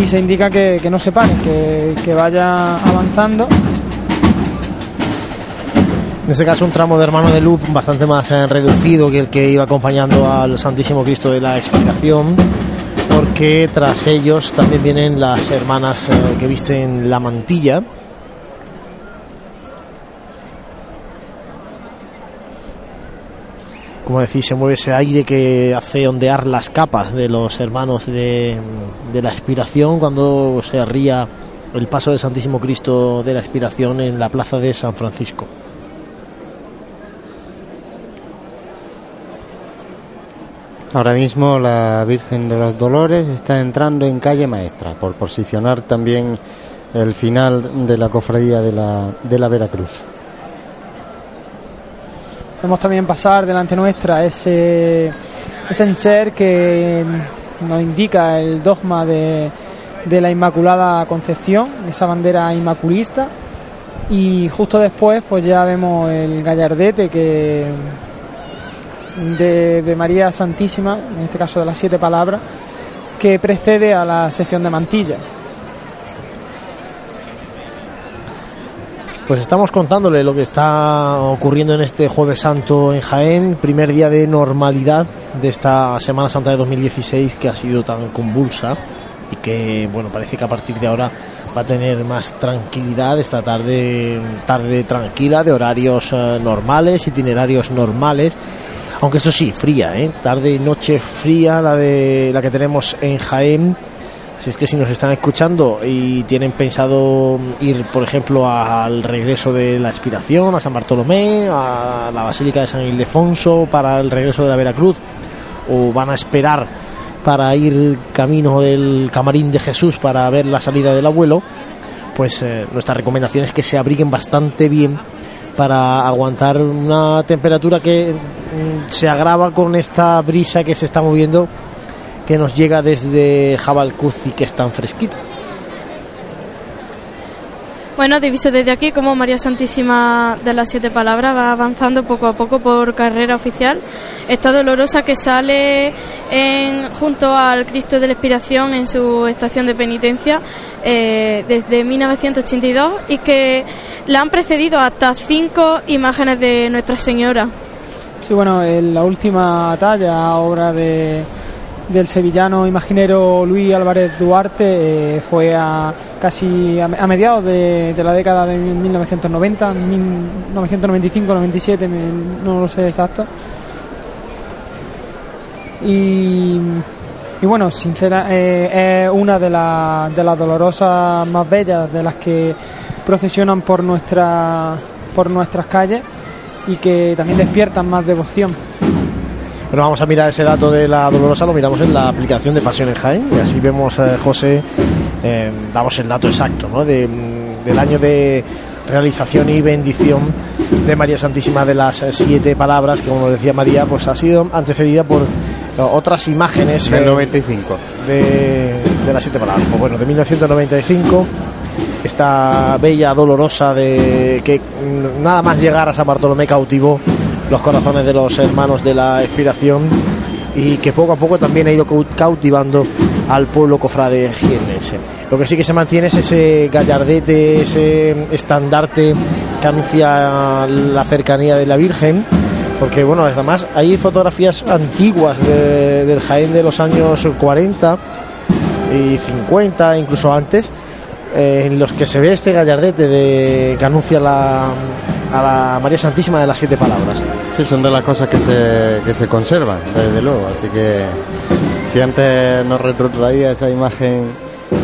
Y se indica que, que no se paren, que, que vaya avanzando En este caso un tramo de Hermano de Luz bastante más eh, reducido que el que iba acompañando al Santísimo Cristo de la Expiración, porque tras ellos también vienen las hermanas eh, que visten la mantilla. Como decís, se mueve ese aire que hace ondear las capas de los hermanos de, la expiración cuando se ría el paso del Santísimo Cristo de la expiración en la plaza de San Francisco. Ahora mismo la Virgen de los Dolores está entrando en calle maestra por posicionar también el final de la cofradía de la, de la Veracruz. Vemos también pasar delante nuestra ese, ese enser que nos indica el dogma de, de la Inmaculada Concepción, esa bandera inmaculista. Y justo después pues ya vemos el gallardete que de, María Santísima, en este caso de las siete palabras, que precede a la sección de mantilla. Pues estamos contándole lo que está ocurriendo en este Jueves Santo en Jaén, primer día de normalidad de esta Semana Santa de 2016 que ha sido tan convulsa y que, bueno, parece que a partir de ahora va a tener más tranquilidad esta tarde, tarde tranquila, de horarios eh, normales, itinerarios normales. Aunque esto sí, fría, ¿eh? tarde y noche fría la de la que tenemos en Jaén. Si es que si nos están escuchando y tienen pensado ir, por ejemplo, al regreso de la expiración, a San Bartolomé, a la Basílica de San Ildefonso, para el regreso de la Veracruz, o van a esperar para ir camino del camarín de Jesús para ver la salida del abuelo, pues eh, nuestra recomendación es que se abriguen bastante bien para aguantar una temperatura que mm, se agrava con esta brisa que se está moviendo que nos llega desde Jabalcuz y que es tan fresquita. Bueno, diviso desde aquí como María Santísima de las Siete Palabras va avanzando poco a poco por carrera oficial. Esta dolorosa que sale en- junto al Cristo de la Expiración en su estación de penitencia eh, desde 1982 y que la han precedido hasta cinco imágenes de Nuestra Señora. Sí, bueno, en la última talla, obra de, del sevillano imaginero Luis Álvarez Duarte, eh, fue a casi a, mediados de, de la década de 1990, 1995, 97, me- no lo sé exacto. Y, y bueno, sincera, eh, es una de, la- de las dolorosas más bellas de las que procesionan por, nuestra, por nuestras calles y que también despiertan más devoción. Pero vamos a mirar ese dato de la dolorosa, lo miramos en la aplicación de Pasión en Jaén y así vemos, eh, José, eh, damos el dato exacto ¿no? de, mm, del año de realización y bendición de María Santísima de las siete palabras que como decía María pues ha sido antecedida por otras imágenes Del eh, 95. de, de las siete palabras pues bueno de 1995 esta bella dolorosa de que nada más llegar a San Bartolomé cautivó los corazones de los hermanos de la expiración y que poco a poco también ha ido cau- cautivando al pueblo cofrade jiennense. Lo que sí que se mantiene es ese gallardete, ese estandarte que anuncia la cercanía de la Virgen, porque bueno, además hay fotografías antiguas de- del Jaén de los años 40 y 50, incluso antes, eh, en los que se ve este gallardete de, que anuncia la, a la María Santísima de las Siete Palabras. Sí, son de las cosas que se, que se conservan, desde luego. Así que si antes nos retrotraía esa imagen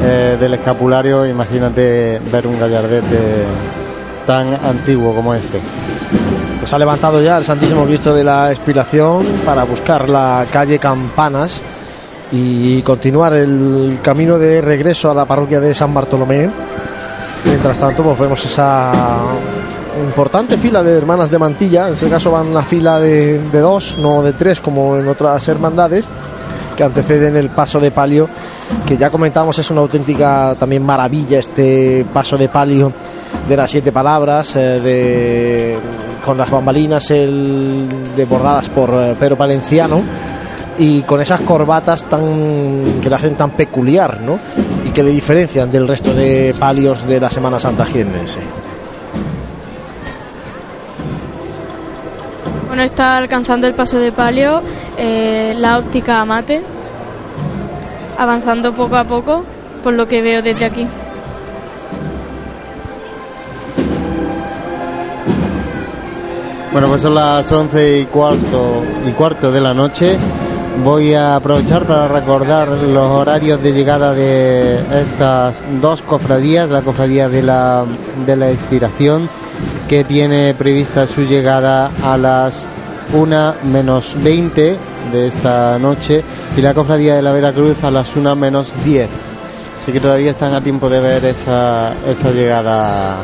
eh, del escapulario, imagínate ver un gallardete tan antiguo como este. Pues ha levantado ya el Santísimo Cristo de la Expiración para buscar la calle Campanas y continuar el camino de regreso a la parroquia de San Bartolomé. Mientras tanto, pues vemos esa importante fila de hermanas de mantilla. En este caso van una fila de, dos, no de tres como en otras hermandades que anteceden el paso de palio, que ya comentamos es una auténtica también maravilla este paso de palio de las siete palabras, eh, de, con las bambalinas el, de bordadas por eh, Pedro Palenciano y con esas corbatas tan que le hacen tan peculiar, ¿no? Y que le diferencian del resto de palios de la Semana Santa jiennense. Bueno, está alcanzando el paso de palio eh, la óptica Amate, avanzando poco a poco, por lo que veo desde aquí. Bueno, pues son las once y cuarto, y cuarto de la noche. Voy a aprovechar para recordar los horarios de llegada de estas dos cofradías, la cofradía de la, de la expiración, que tiene prevista su llegada a las 1 menos 20 de esta noche y la cofradía de la Veracruz a las 1 menos 10. Así que todavía están a tiempo de ver esa, esa llegada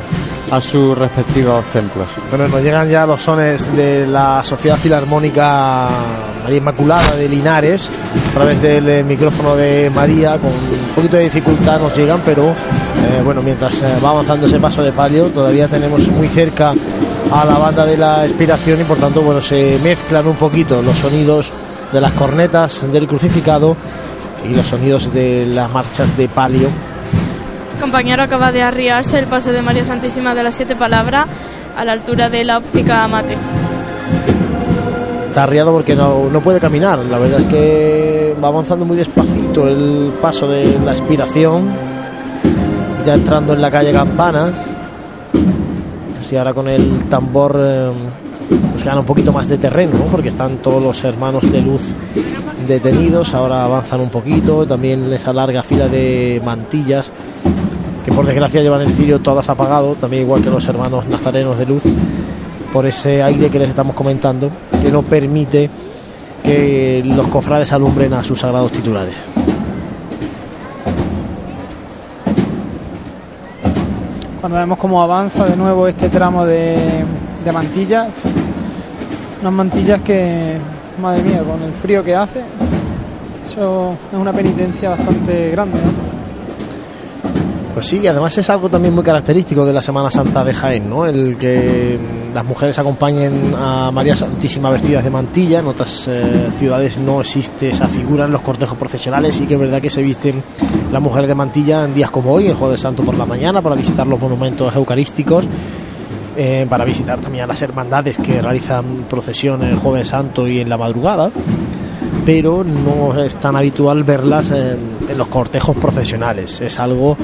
a sus respectivos templos. Bueno, nos llegan ya los sones de la Sociedad Filarmónica María Inmaculada de Linares a través del eh, micrófono de María. Con un poquito de dificultad nos llegan, pero eh, bueno, mientras eh, va avanzando ese paso de palio, todavía tenemos muy cerca a la banda de la expiración y por tanto, bueno, se mezclan un poquito los sonidos de las cornetas del crucificado y los sonidos de las marchas de palio Compañero acaba de arriarse el paso de María Santísima de las Siete Palabras a la altura de la óptica Amate. Está arriado porque no, no puede caminar. La verdad es que va avanzando muy despacito el paso de la expiración. Ya entrando en la calle Campana. Así ahora con el tambor eh, pues gana un poquito más de terreno, ¿no? porque están todos los hermanos de luz detenidos. Ahora avanzan un poquito. También esa larga fila de mantillas que por desgracia llevan el cirio todas apagado, también igual que los hermanos nazarenos de luz, por ese aire que les estamos comentando, que no permite que los cofrades alumbren a sus sagrados titulares. Cuando vemos cómo avanza de nuevo este tramo de, mantillas, unas mantillas que, madre mía, con el frío que hace, eso es una penitencia bastante grande. Pues sí, además es algo también muy característico de la Semana Santa de Jaén, ¿no? El que las mujeres acompañen a María Santísima vestidas de mantilla. En otras eh, ciudades no existe esa figura en los cortejos procesionales. y que es verdad que se visten las mujeres de mantilla en días como hoy, el Jueves Santo por la mañana, para visitar los monumentos eucarísticos. Eh, para visitar también a las hermandades que realizan procesión el Jueves Santo y en la madrugada pero no es tan habitual verlas en, los cortejos procesionales. Es algo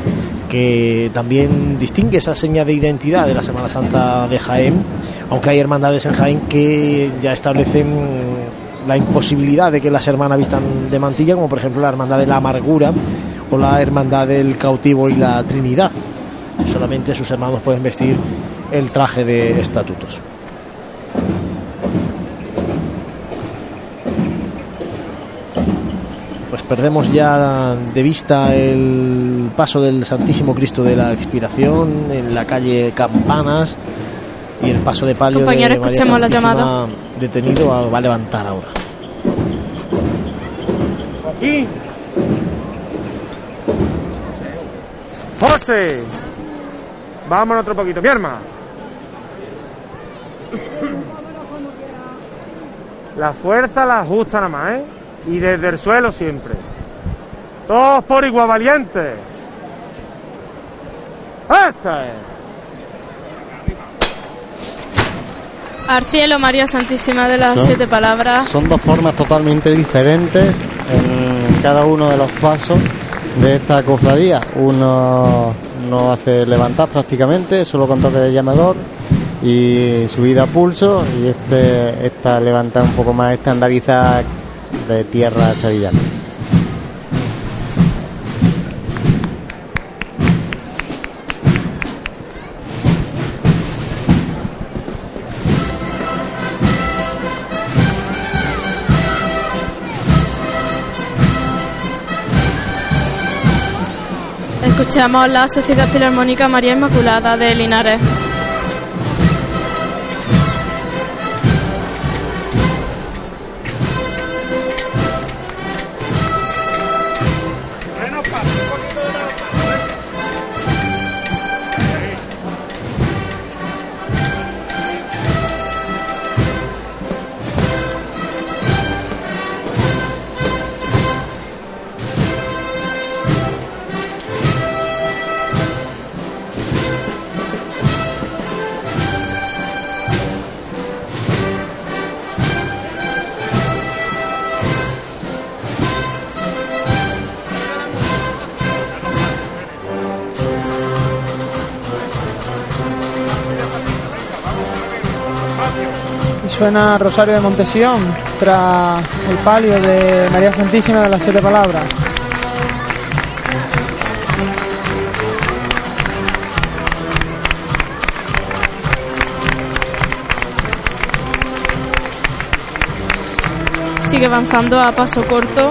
que también distingue esa seña de identidad de la Semana Santa de Jaén, aunque hay hermandades en Jaén que ya establecen la imposibilidad de que las hermanas vistan de mantilla, como por ejemplo la Hermandad de la Amargura o la Hermandad del Cautivo y la Trinidad. Solamente sus hermanos pueden vestir el traje de estatutos. Perdemos ya de vista el paso del Santísimo Cristo de la Expiración en la calle Campanas y el paso de palio Compañero, de María escuchemos la llamada. detenido va a levantar ahora. Aquí. José. Vámonos otro poquito, mi hermano. La fuerza la ajusta nada más, ¿eh? Y desde el suelo siempre. Todos por igual valientes. Esta es. Al cielo, María Santísima de las Son- Siete Palabras. Son dos formas totalmente diferentes en cada uno de los pasos de esta cofradía. Uno no hace levantar prácticamente, solo con toque de llamador, y subida a pulso y este esta levanta un poco más estandarizada de tierra sevillana. Escuchamos la Sociedad Filarmónica María Inmaculada de Linares. Suena Rosario de Montesión tras el palio de María Santísima de las Siete Palabras. Sigue avanzando a paso corto.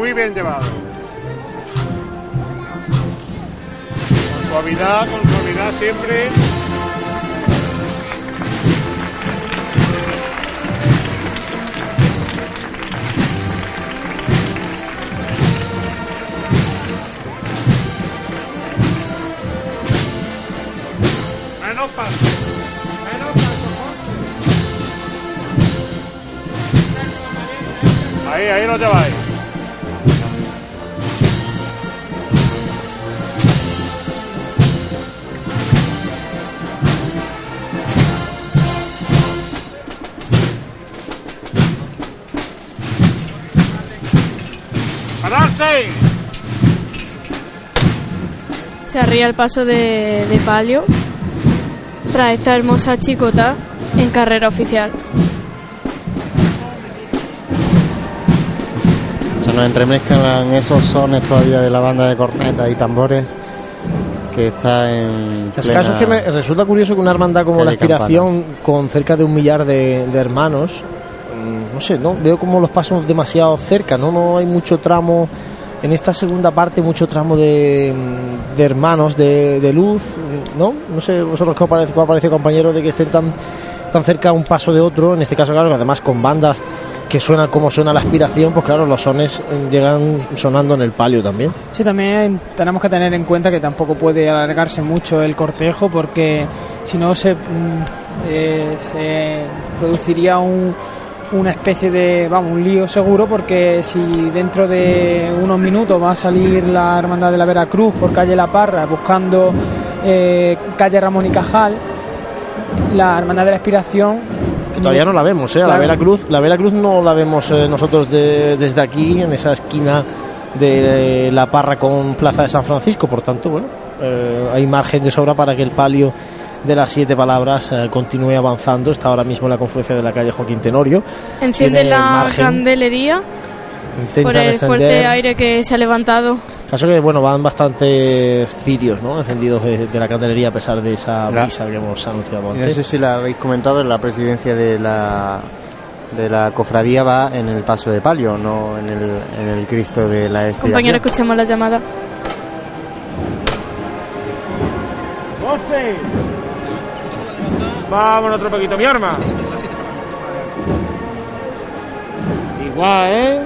Muy bien llevado. Con suavidad, con suavidad siempre. Menos paso. Ahí, ahí lo lleváis. ¡Pararse! Se arría el paso de, de palio tras esta hermosa chicota en carrera oficial. Se nos entremezclan esos sones todavía de la banda de cornetas y tambores que está en. El plena- caso es que me resulta curioso que una hermandad como la Aspiración, con cerca de un millar de, de hermanos, no sé, no veo como los pasos demasiado cerca, no, no hay mucho tramo en esta segunda parte, mucho tramo de, mm, de hermanos de, de luz, mm, ¿no? No sé vosotros qué os parece, qué os parece de que estén tan tan cerca un paso de otro, en este caso, claro, además con bandas que suenan como suena la aspiración, pues claro, los sones eh, llegan sonando en el palio también. Sí, también tenemos que tener en cuenta que tampoco puede alargarse mucho el cortejo porque si no se, mm, eh, se produciría un, una especie de, vamos, un lío seguro porque si dentro de unos minutos va a salir la Hermandad de la Veracruz por calle La Parra buscando eh, calle Ramón y Cajal, la Hermandad de la Expiración que todavía no la vemos, ¿eh? La. Veracruz, la Veracruz no la vemos eh, nosotros de- desde aquí, en esa esquina de eh, la Parra con Plaza de San Francisco, por tanto, bueno, eh, hay margen de sobra para que el palio de las siete palabras eh, continúe avanzando. Está ahora mismo en la confluencia de la calle Joaquín Tenorio. Enciende Tiene la candelería intenta por el encender. fuerte aire que se ha levantado. Caso que bueno van bastante cirios, ¿no? Encendidos de, de la candelería a pesar de esa brisa que hemos anunciado No antes. sé si la habéis comentado, la presidencia de la de la cofradía va en el paso de palio, no en el, en el Cristo de la expiración. Compañero, escuchemos la llamada. ¡José! Vámonos otro poquito, mi arma. Igual, ¿eh?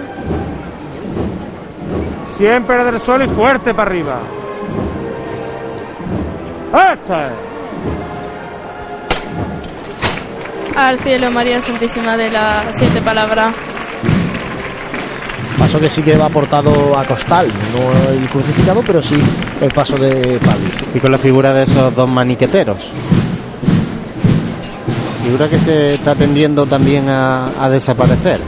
Siempre del suelo y fuerte para arriba. ¡Esta es! Al cielo, María Santísima de las siete palabras. Paso que sí que va aportado a costal, no el crucificado, pero sí el paso de palio. Y con la figura de esos dos maniqueteros. Figura que se está tendiendo también a, desaparecer.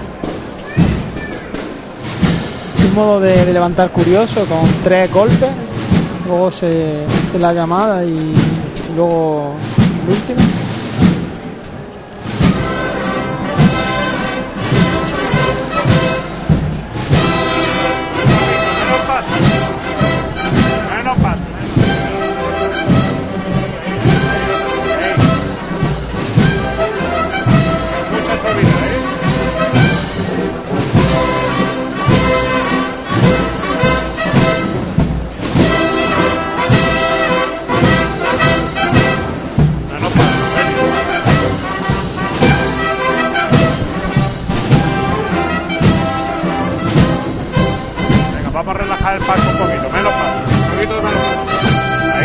un modo de levantar curioso con tres golpes, luego se hace la llamada y luego el último.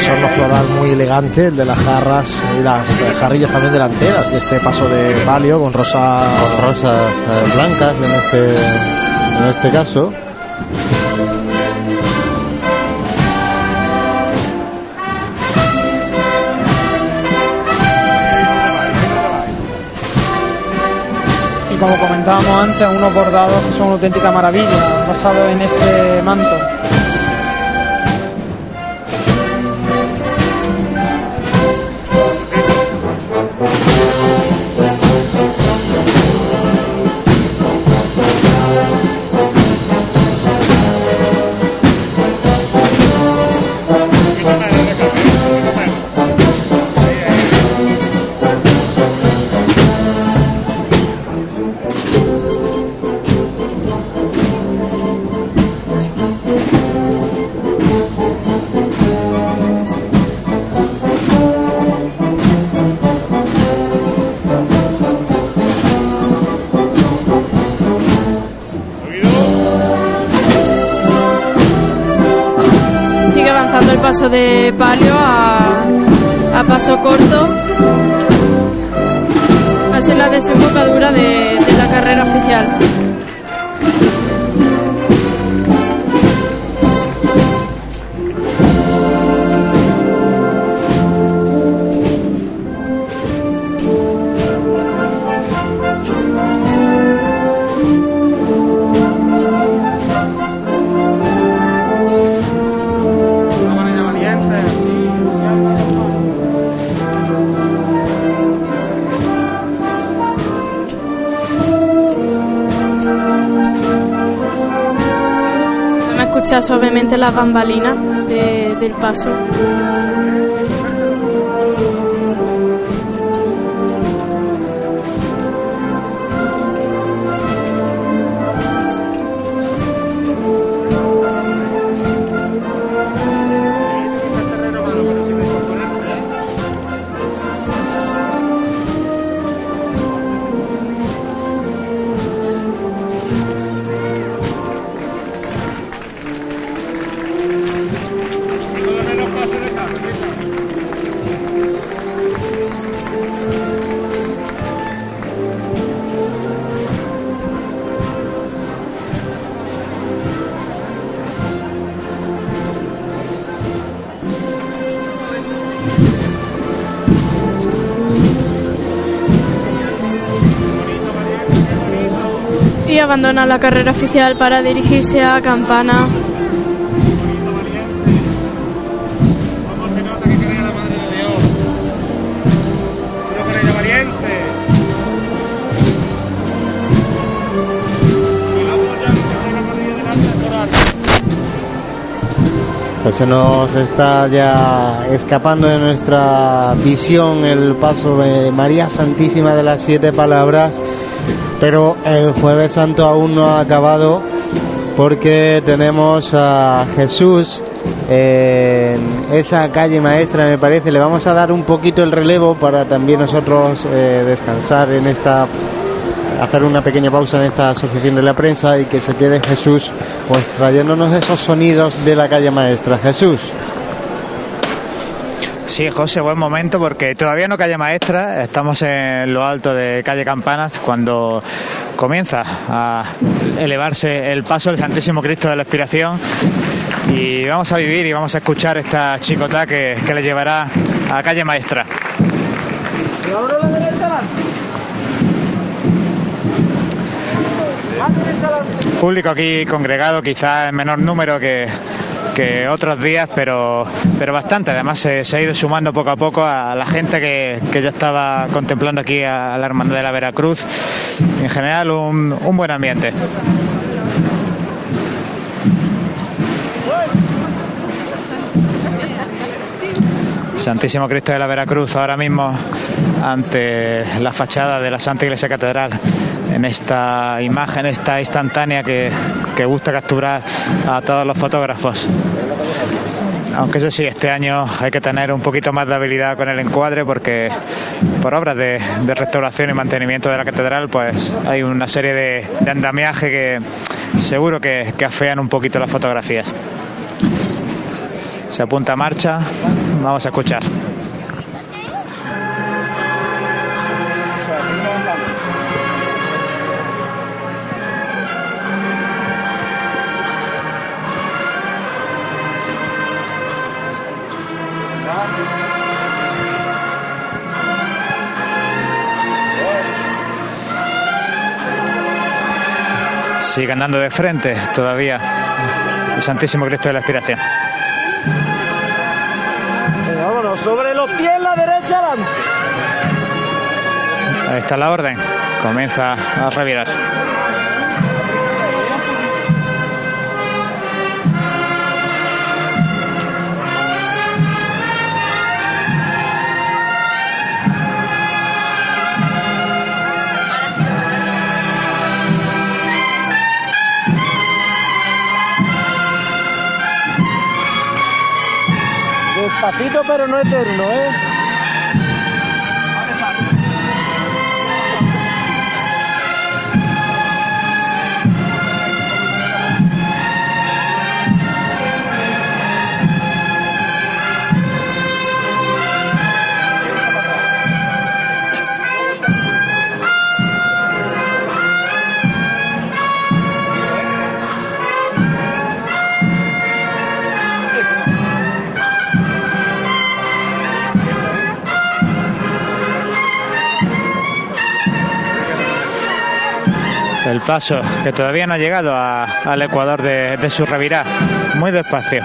Ahí. floral muy elegante, el de las jarras y las jarrillas también delanteras de este paso de palio con rosa. Con rosas eh, blancas en este, en este caso. Y como comentábamos antes, unos bordados que son una auténtica maravilla, basados en ese manto. A paso corto. Hacia la desembocadura de, de la carrera oficial. Suavemente las bambalinas de- del paso. Abandona la carrera oficial para dirigirse a Campana. Pues se nos está ya escapando de nuestra visión el paso de María Santísima de las Siete Palabras, pero el jueves santo aún no ha acabado porque tenemos a Jesús en esa calle maestra, me parece. Le vamos a dar un poquito el relevo para también nosotros eh, descansar en esta hacer una pequeña pausa en esta asociación de la prensa y que se quede Jesús pues trayéndonos esos sonidos de la calle maestra. Jesús. Sí, José, buen momento porque todavía no calle maestra, estamos en lo alto de calle Campanas cuando comienza a elevarse el paso del Santísimo Cristo de la Expiración y vamos a vivir y vamos a escuchar esta chicota que, que le llevará a calle maestra. Público aquí congregado, quizás en menor número que, que otros días, pero, pero bastante. Además, se, ha ido sumando poco a poco a la gente que, que ya estaba contemplando aquí a, la Hermandad de la Veracruz. En general, un, un buen ambiente. Santísimo Cristo de la Veracruz ahora mismo ante la fachada de la Santa Iglesia Catedral en esta imagen, esta instantánea que, que gusta capturar a todos los fotógrafos. Aunque eso sí, este año hay que tener un poquito más de habilidad con el encuadre porque por obras de, restauración y mantenimiento de la catedral pues hay una serie de, de andamiaje que seguro que, que afean un poquito las fotografías. Se apunta a marcha, vamos a escuchar. Sigue andando de frente todavía el Santísimo Cristo de la Expiración. Sobre los pies, la derecha adelante. Ahí está la orden. Comienza a revirar. Despacito, pero no eterno, ¿eh? El paso que todavía no ha llegado a- al ecuador de, su revirá. Muy despacio.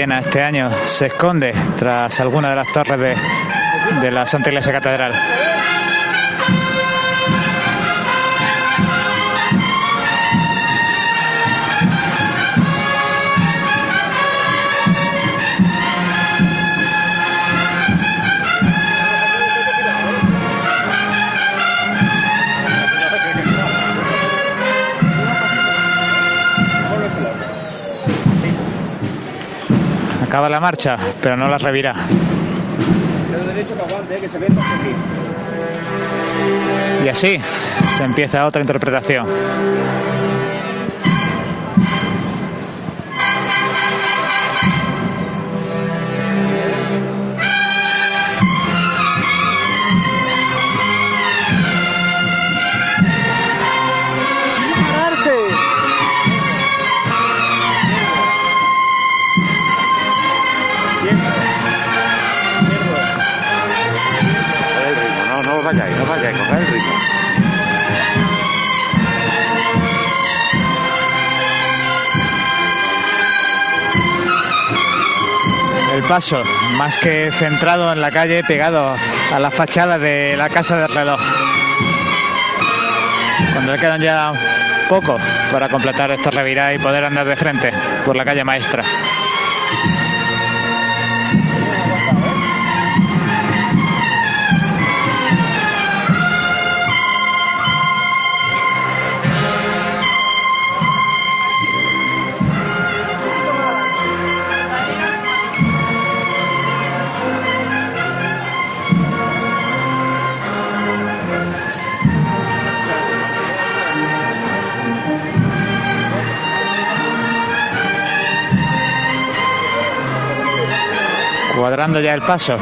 Este año se esconde tras alguna de las torres de la Santa Iglesia Catedral. Acaba la marcha, pero no la revirá. Y así se empieza otra interpretación. El paso, más que centrado en la calle, pegado a la fachada de la casa del reloj. Cuando le quedan ya poco para completar esta revirada y poder andar de frente por la calle maestra. Ya el paso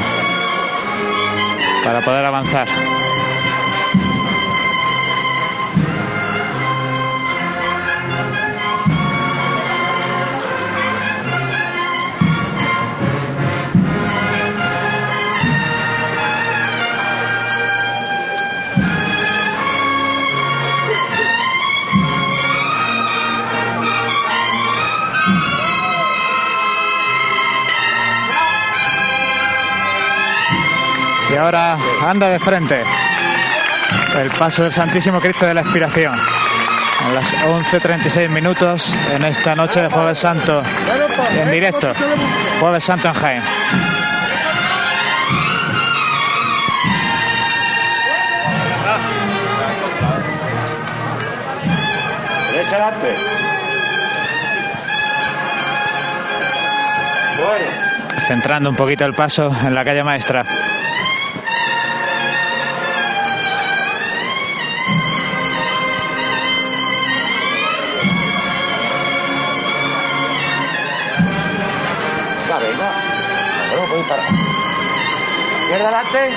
para poder avanzar. Y ahora anda de frente el paso del Santísimo Cristo de la Expiración. A las 11.36 minutos en esta noche de Jueves Santo en directo. Jueves Santo en Jaén. Derecha adelante. Bueno. Centrando un poquito el paso en la calle maestra. Adelante.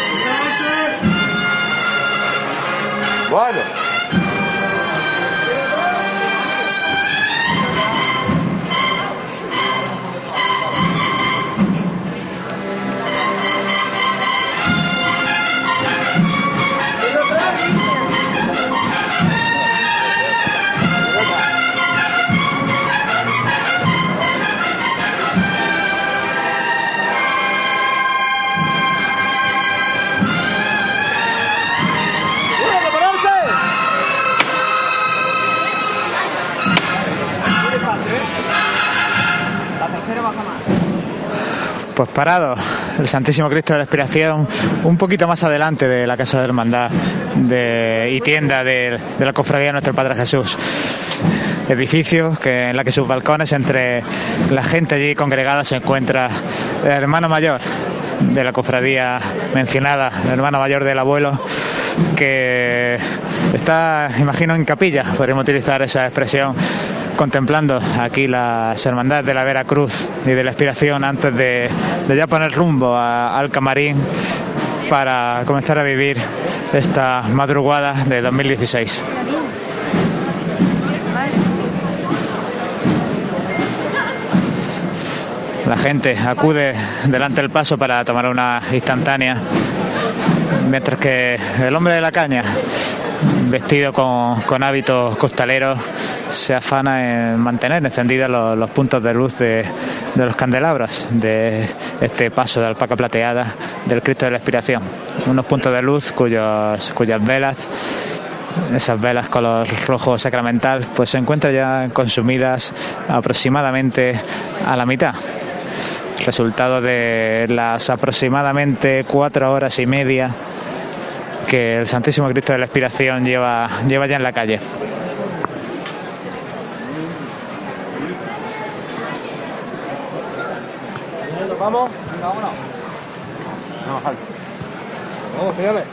Bueno. Pues parado el Santísimo Cristo de la Expiración un poquito más adelante de la Casa de Hermandad y tienda de, la Cofradía de Nuestro Padre Jesús. Edificio que, en la que sus balcones, entre la gente allí congregada, se encuentra el hermano mayor de la cofradía mencionada, el hermano mayor del abuelo, que está, imagino, en capilla, podríamos utilizar esa expresión, contemplando aquí las hermandades de la Vera Cruz y de la Expiración antes de, ya poner rumbo al camarín para comenzar a vivir esta madrugada de 2016. La gente acude delante del paso para tomar una instantánea, mientras que el hombre de la caña, vestido con, con hábitos costaleros, se afana en mantener encendidos los, puntos de luz de, de los candelabros de este paso de alpaca plateada del Cristo de la Expiración. Unos puntos de luz cuyos, cuyas velas esas velas color rojo sacramental pues se encuentran ya consumidas aproximadamente a la mitad resultado de las aproximadamente cuatro horas y media que el Santísimo Cristo de la Expiración lleva, lleva ya en la calle. vamos. Venga, vámonos. Vamos, Javi. Vamos, señores.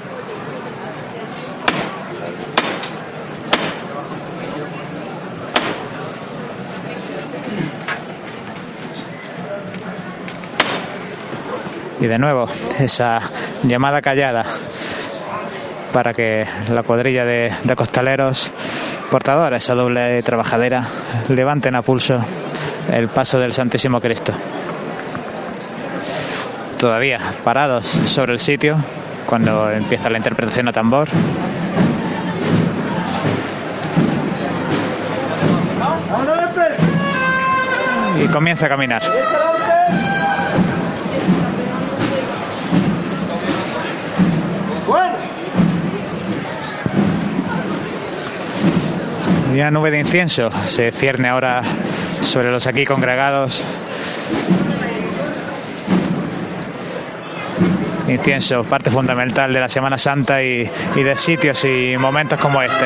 Y de nuevo, esa llamada callada para que la cuadrilla de, costaleros portadores, esa doble trabajadera, levanten a pulso el paso del Santísimo Cristo. Todavía parados sobre el sitio cuando empieza la interpretación a tambor. Y comienza a caminar. Y una nube de incienso se cierne ahora sobre los aquí congregados. Incienso, parte fundamental de la Semana Santa y, y de sitios y momentos como este.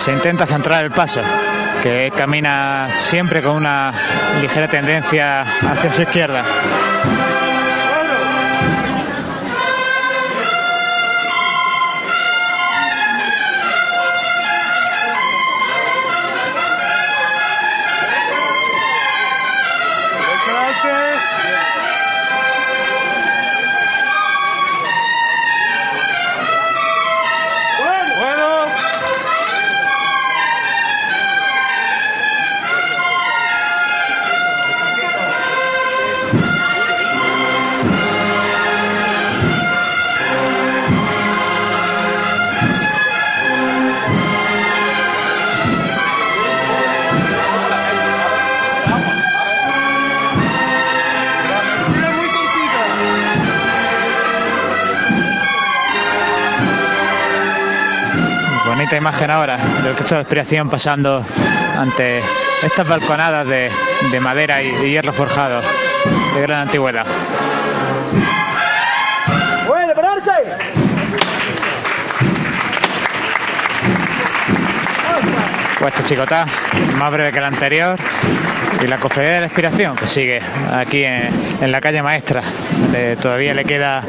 Se intenta centrar el paso, que camina siempre con una ligera tendencia hacia su izquierda. Del Cristo de la Expiración pasando ante estas balconadas de, de madera y, hierro forjado de gran antigüedad. Bueno, pararse. Pues este chicotá, más breve que el anterior, y la cofradía de la Expiración, que sigue aquí en, en la calle Maestra. Le- todavía le queda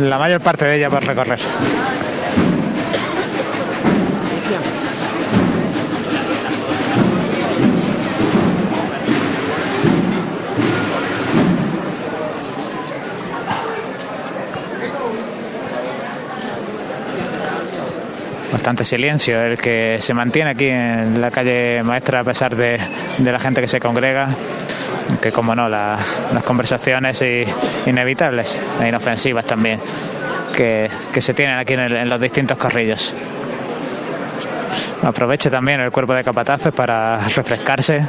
la mayor parte de ella por recorrer. Bastante silencio el que se mantiene aquí en la calle maestra a pesar de, la gente que se congrega que como no las, conversaciones inevitables e inofensivas también que, se tienen aquí en, el- en los distintos carrillos. Aprovecho también el cuerpo de capatazos para refrescarse.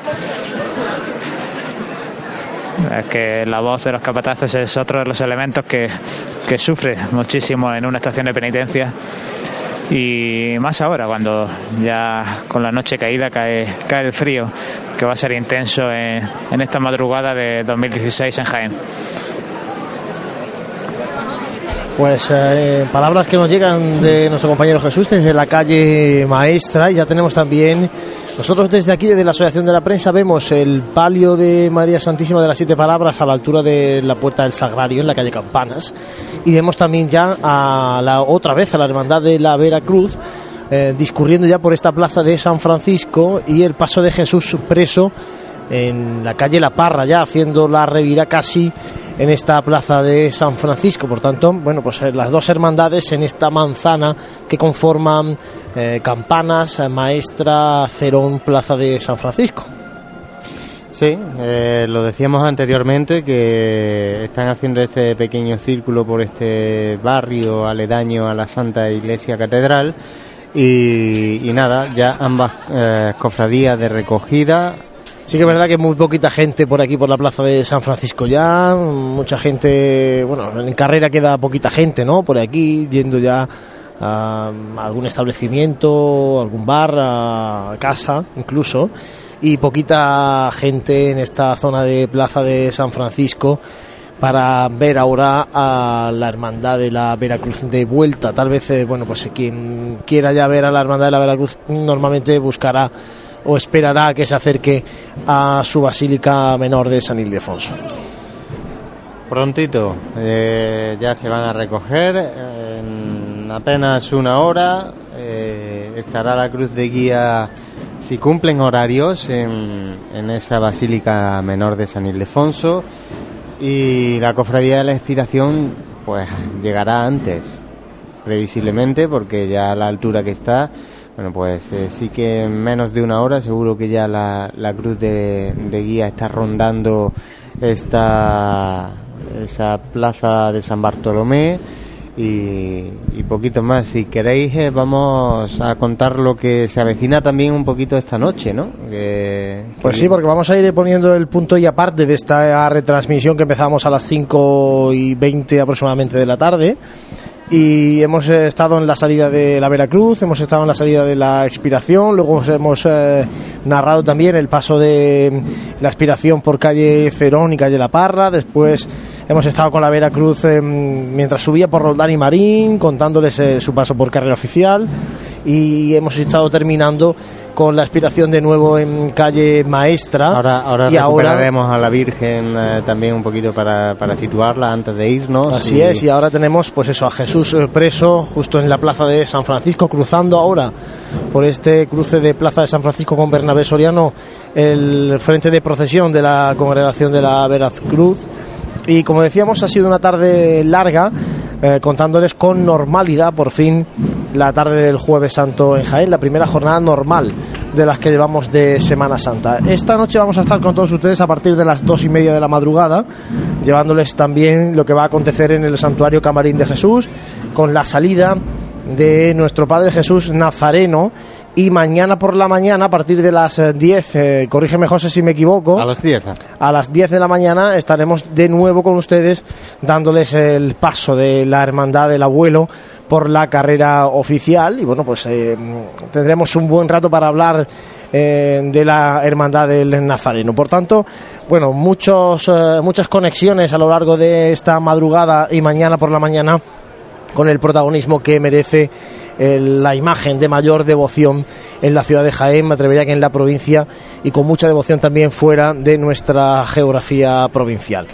Es que la voz de los capatazos es otro de los elementos que, que sufre muchísimo en una estación de penitencia y más ahora cuando ya con la noche caída cae, cae el frío que va a ser intenso en, en esta madrugada de 2016 en Jaén. Pues eh, palabras que nos llegan de nuestro compañero Jesús desde la calle Maestra y ya tenemos también nosotros desde aquí, desde la Asociación de la Prensa, vemos el palio de María Santísima de las Siete Palabras a la altura de la Puerta del Sagrario, en la calle Campanas. Y vemos también ya a la otra vez a la Hermandad de la Veracruz, eh, discurriendo ya por esta plaza de San Francisco y el paso de Jesús preso en la calle La Parra, ya haciendo la revira casi en esta plaza de San Francisco. Por tanto, bueno, pues eh, las dos hermandades en esta manzana que conforman eh, Campanas, eh, Maestra, Cerón, Plaza de San Francisco. Sí, lo decíamos anteriormente que están haciendo este pequeño círculo por este barrio aledaño a la Santa Iglesia Catedral y, nada, ya ambas cofradías de recogida Sí que es verdad que muy poquita gente por aquí, por la plaza de San Francisco ya, mucha gente, bueno, en carrera queda poquita gente, ¿no? Por aquí, yendo ya a algún establecimiento, algún bar, a casa incluso, y poquita gente en esta zona de plaza de San Francisco para ver ahora a la hermandad de la Veracruz de vuelta. Tal vez, eh, bueno, pues quien quiera ya ver a la hermandad de la Veracruz normalmente buscará o esperará que se acerque a su basílica menor de San Ildefonso. Prontito, eh, ya se van a recoger, en apenas una hora eh, estará la cruz de guía, si cumplen horarios, en, en esa basílica menor de San Ildefonso. Y la cofradía de la inspiración pues llegará antes, previsiblemente, porque ya a la altura que está, bueno, pues eh, sí que en menos de una hora seguro que ya la, la cruz de, de guía está rondando esta esa plaza de San Bartolomé y, y poquito más. Si queréis eh, vamos a contar lo que se avecina también un poquito esta noche, ¿no? Que, Pues sí, porque vamos a ir poniendo el punto y aparte de esta retransmisión que empezamos a las 5 y 20 aproximadamente de la tarde. Y hemos eh, estado en la salida de la Veracruz, hemos estado en la salida de la expiración, luego hemos eh, narrado también el paso de la expiración por calle Cerón y calle La Parra, después hemos estado con la Veracruz eh, mientras subía por Roldán y Marín, contándoles su paso por carrera oficial. Y hemos estado terminando con la expiración de nuevo en calle Maestra. Ahora, ahora y ahora recuperaremos a la Virgen eh, también un poquito para, para situarla antes de irnos. Así es, y ahora tenemos pues eso a Jesús eh, preso justo en la plaza de San Francisco, cruzando ahora por este cruce de plaza de San Francisco con Bernabé Soriano el frente de procesión de la congregación de la Veracruz. Y como decíamos, ha sido una tarde larga, eh, contándoles con normalidad, por fin, la tarde del Jueves Santo en Jaén, la primera jornada normal de las que llevamos de Semana Santa. Esta noche vamos a estar con todos ustedes a partir de las dos y media de la madrugada, llevándoles también lo que va a acontecer en el Santuario Camarín de Jesús, con la salida de nuestro Padre Jesús Nazareno. Y mañana por la mañana, a partir de las eh, 10, eh, corrígeme José si me equivoco. A las 10. A las 10 de la mañana estaremos de nuevo con ustedes dándoles el paso de la Hermandad del Abuelo por la carrera oficial. Y bueno, pues eh, tendremos un buen rato para hablar eh, de la Hermandad del Nazareno. Por tanto, bueno, muchos, eh, muchas conexiones a lo largo de esta madrugada y mañana por la mañana con el protagonismo que merece eh, la imagen de mayor devoción en la ciudad de Jaén, me atrevería que en la provincia y con mucha devoción también fuera de nuestra geografía provincial.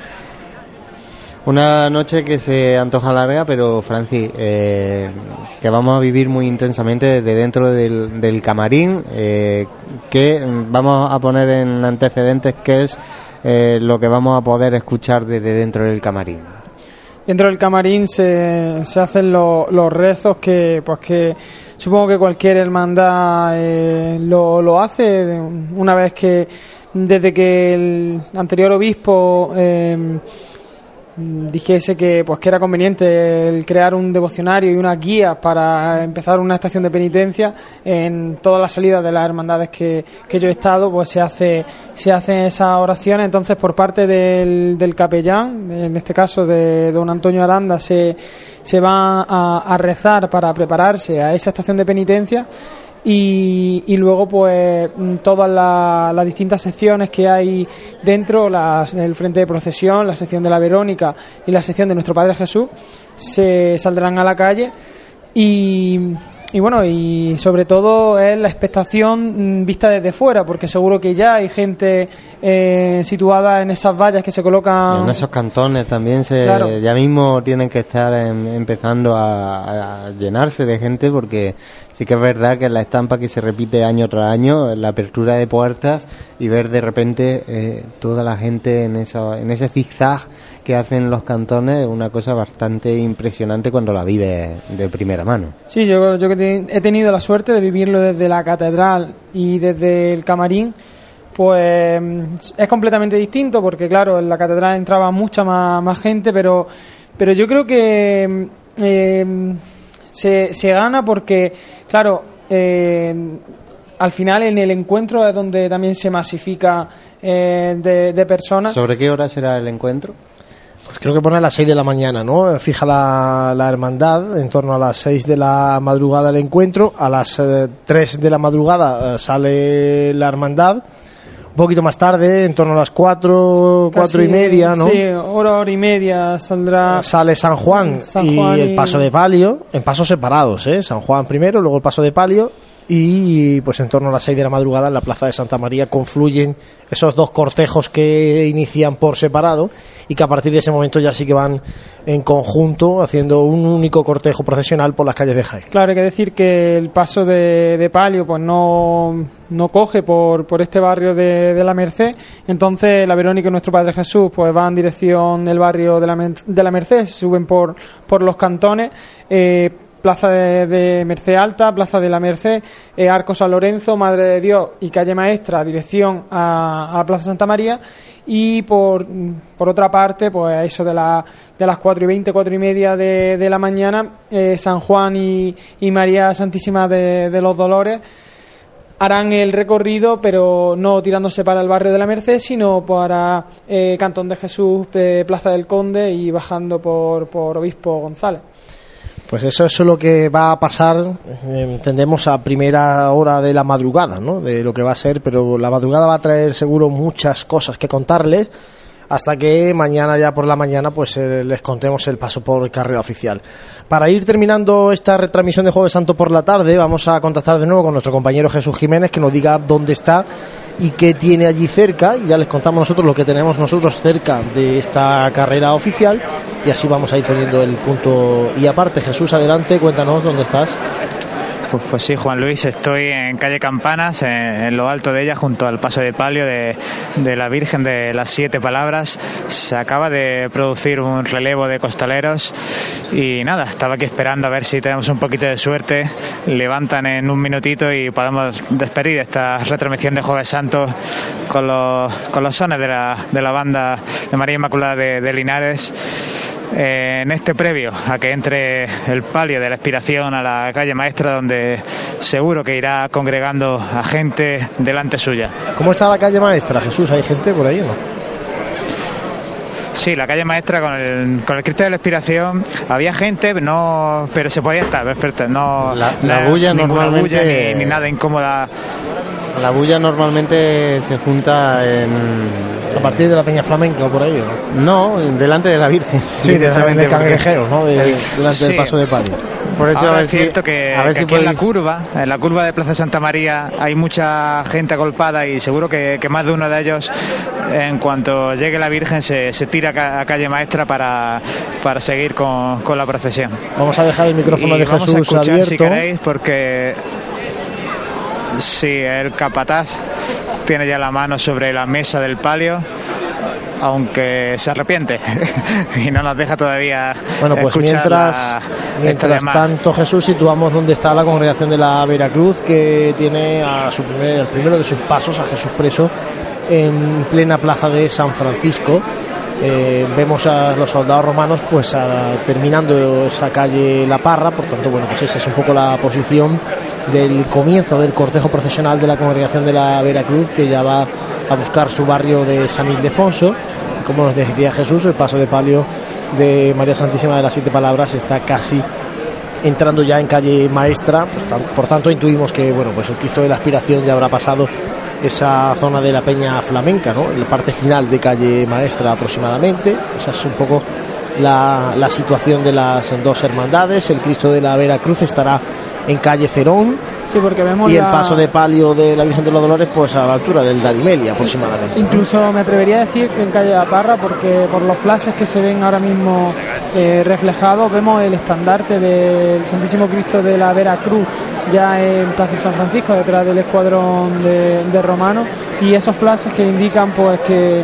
Una noche que se antoja larga, pero Franci, eh, que vamos a vivir muy intensamente desde dentro del, camarín, eh, que vamos a poner en antecedentes qué es eh, lo que vamos a poder escuchar desde dentro del camarín. Dentro del camarín se, se hacen lo- los rezos que, pues que supongo que cualquier hermandad eh, lo, lo hace. Una vez que desde que el anterior obispo eh, dijese que pues que era conveniente el crear un devocionario y unas guías para empezar una estación de penitencia en todas las salidas de las hermandades que, que yo he estado pues se hace se hacen esas oraciones. Entonces por parte del, del capellán en este caso de don Antonio Aranda se, se va a, a rezar para prepararse a esa estación de penitencia y, y luego pues mm, todas la- las distintas secciones que hay dentro, las, el frente de procesión, la sección de la Verónica y la sección de nuestro Padre Jesús, se saldrán a la calle y, y bueno, y sobre todo es la expectación mm, vista desde fuera, porque seguro que ya hay gente eh, situada en esas vallas que se colocan En esos cantones también se, Claro. ya mismo tienen que estar em- empezando a, a llenarse de gente porque sí que es verdad que la estampa que se repite año tras año, la apertura de puertas y ver de repente eh, toda la gente en, esa, en ese zigzag que hacen los cantones es una cosa bastante impresionante cuando la vive de primera mano. Sí, yo, yo que he tenido la suerte de vivirlo desde la catedral y desde el camarín, pues es completamente distinto porque claro, en la catedral entraba mucha más, más gente, pero, pero yo creo que eh, se, se gana porque, claro, eh, al final en el encuentro es donde también se masifica eh, de, de personas. ¿Sobre qué hora será el encuentro? Pues creo que pone a las 6 de la mañana, ¿no? Fija la, la hermandad, en torno a las 6 de la madrugada el encuentro, a las eh, 3 de la madrugada eh, sale la hermandad, un poquito más tarde, en torno a las 4, 4 y media, ¿no? Sí, hora, hora y media saldrá. Sale San Juan, San y Juan el y- paso de palio, en pasos separados, ¿eh? San Juan primero, luego el paso de palio y pues en torno a las 6 de la madrugada en la plaza de Santa María confluyen esos dos cortejos que inician por separado y que a partir de ese momento ya sí que van en conjunto haciendo un único cortejo procesional por las calles de Jaén. Claro, hay que decir que el paso de, de palio pues no, no coge por, por este barrio de, de la Merced, entonces la Verónica y nuestro Padre Jesús pues van en dirección del barrio de la, de la Merced, suben por, por los cantones, eh, Plaza de, Merced Alta, Plaza de la Merced, eh, Arco San Lorenzo, Madre de Dios y Calle Maestra, dirección a, a la Plaza Santa María. Y por, por otra parte, pues eso de, la, de las 4 y 20, 4 y media de, de la mañana, eh, San Juan y, María Santísima de, los Dolores harán el recorrido, pero no tirándose para el barrio de la Merced, sino para eh, Cantón de Jesús, Plaza del Conde y bajando por, por Obispo González. Pues eso es lo que va a pasar, eh, entendemos, a primera hora de la madrugada, ¿no? De lo que va a ser, pero la madrugada va a traer seguro muchas cosas que contarles hasta que mañana ya por la mañana pues eh, les contemos el paso por carrera oficial. Para ir terminando esta retransmisión de Jueves Santo por la tarde, vamos a contactar de nuevo con nuestro compañero Jesús Jiménez que nos diga dónde está y qué tiene allí cerca y ya les contamos nosotros lo que tenemos nosotros cerca de esta carrera oficial y así vamos a ir poniendo el punto y aparte Jesús adelante cuéntanos dónde estás Pues, pues sí, Juan Luis, estoy en calle Campanas, en, lo alto de ella, junto al paso de palio de, la Virgen de las Siete Palabras. Se acaba de producir un relevo de costaleros y nada, estaba aquí esperando a ver si tenemos un poquito de suerte. Levantan en un minutito y podemos despedir esta retransmisión de Jueves Santo con los, con los sones de la, de la banda de María Inmaculada de Linares. Eh, en este previo a que entre el palio de la expiración a la calle maestra donde seguro que irá congregando a gente delante suya. ¿Cómo está la calle maestra Jesús? ¿hay gente por ahí o no? Sí, la calle maestra con el, con el Cristo de la Expiración había gente, no, pero se podía estar, perfecto. No, La- no la es bulla ninguna normalmente- bulla ni, ni nada incómoda. La bulla normalmente se junta en... A partir de la Peña Flamenca o por ahí, ¿o ¿no? delante de la Virgen. Sí, Directamente, de cangrejeros, ¿no? De- delante Sí. del paso de palio. Por eso Ahora a ver es si- cierto que, a ver que si aquí en la curva, en la curva de Plaza Santa María, hay mucha gente agolpada y seguro que, que más de uno de ellos, en cuanto llegue la Virgen, se, se tira a ca- a calle maestra para, para seguir con, con la procesión. Vamos a dejar el micrófono Y de vamos a Jesús escuchar abierto. si queréis, porque sí, el capataz tiene ya la mano sobre la mesa del palio. Aunque se arrepiente y no nos deja todavía Bueno, pues mientras, la- mientras tanto, Jesús, situamos donde está la congregación de la Veracruz, que tiene a su primer, el primero de sus pasos, a Jesús preso, en plena plaza de San Francisco. Eh, vemos a los soldados romanos pues terminando esa calle La Parra, por tanto, bueno, pues esa es un poco la posición del comienzo del cortejo procesional de la congregación de la Veracruz, que ya va a buscar su barrio de San Ildefonso. Como nos decía Jesús, el paso de palio de María Santísima de las Siete Palabras está casi entrando ya en calle Maestra, pues, por tanto intuimos que bueno, pues el Cristo de la Aspiración ya habrá pasado esa zona de la Peña Flamenca, ¿no? La parte final de calle Maestra aproximadamente. Esa es un poco la, la situación de las dos hermandades. El Cristo de la Veracruz estará en calle Cerón. Sí, porque vemos Y el la- paso de palio de la Virgen de los Dolores, pues a la altura del Darimeli aproximadamente. Incluso me atrevería a decir que en calle La Parra, porque por los flashes que se ven ahora mismo eh, reflejados, vemos el estandarte del Santísimo Cristo de la Veracruz ya en Plaza San Francisco, detrás del escuadrón de, de romanos, y esos flashes que indican pues que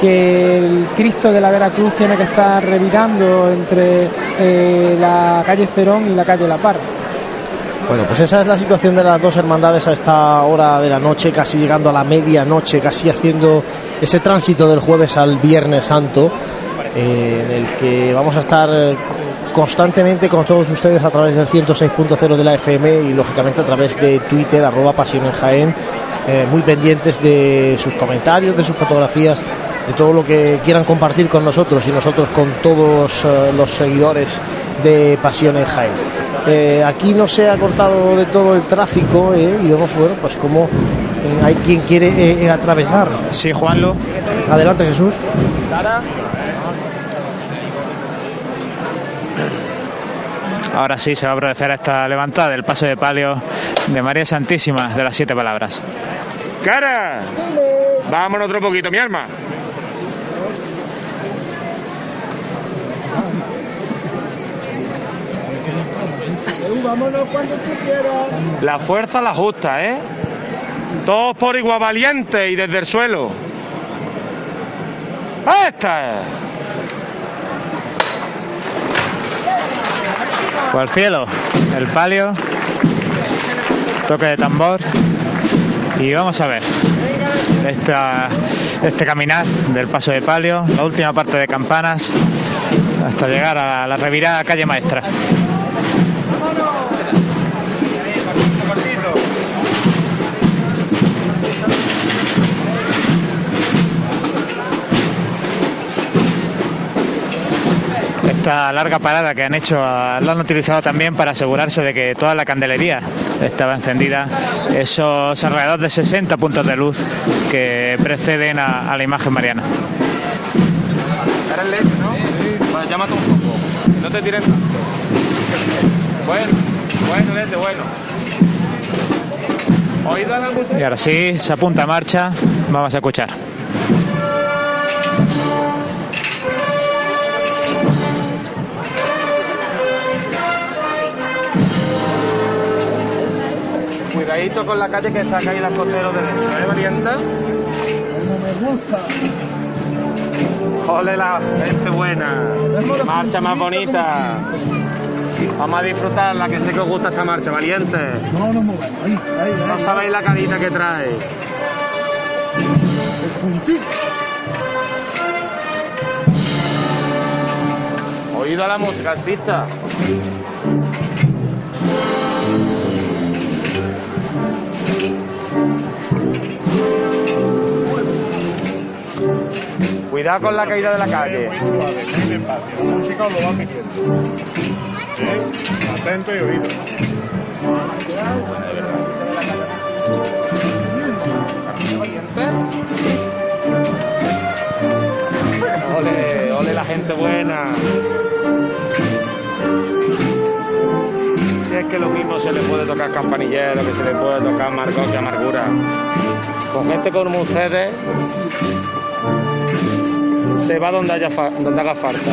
que el Cristo de la Veracruz tiene que estar revirando entre eh, la calle Cerón y la calle La Parra. Bueno, pues esa es la situación de las dos hermandades a esta hora de la noche, casi llegando a la medianoche, casi haciendo ese tránsito del jueves al Viernes Santo, eh, en el que vamos a estar constantemente con todos ustedes a través del 106.0 de la FM y lógicamente a través de Twitter, arroba Pasión en Jaén, eh, muy pendientes de sus comentarios, de sus fotografías, de todo lo que quieran compartir con nosotros y nosotros con todos eh, los seguidores de Pasión en Jaén. Eh, aquí no se ha cortado de todo el tráfico y vemos, bueno, pues como hay quien quiere atravesar. Sí, Juanlo. Adelante, Jesús. Ahora sí se va a proceder a esta levantada del paso de palio de María Santísima de las siete palabras. ¡Cara! Vámonos otro poquito, mi alma. Vámonos cuando tú quieras. La fuerza la justa, ¿eh? Todos por igual valiente y desde el suelo. ¡Esta es! El cielo, el palio, toque de tambor y vamos a ver esta, este caminar del paso de palio, la última parte de campanas hasta llegar a la revirada calle maestra. Esta larga parada que han hecho, ah, lo han utilizado también para asegurarse de que toda la candelería estaba encendida. Esos alrededor de 60 puntos de luz que preceden a, a la imagen mariana. Llámate un poco. No te tiren tanto. Bueno, bueno, leche, bueno. ¿Oído la música? Y ahora sí, se apunta a marcha, vamos a escuchar. Cuidadito con la calle que está caída al costero derecho, ¿eh, valienta? No. Ole la gente buena. Marcha más bonita. Vamos a disfrutarla, que sé que os gusta esta marcha, valiente. No. Ahí, ahí, ahí. No sabéis la carita que trae. Oído a la música, artista. Cuidado con la caída de la calle. Muy suave, muy despacio. La música os lo va pidiendo. ¿Eh? Atento y oído. Ole, ole la gente buena. Si es que lo mismo se le puede tocar campanillero, que se le puede tocar amargor que amargura. Con gente como ustedes se va donde, haya fa- donde haga falta.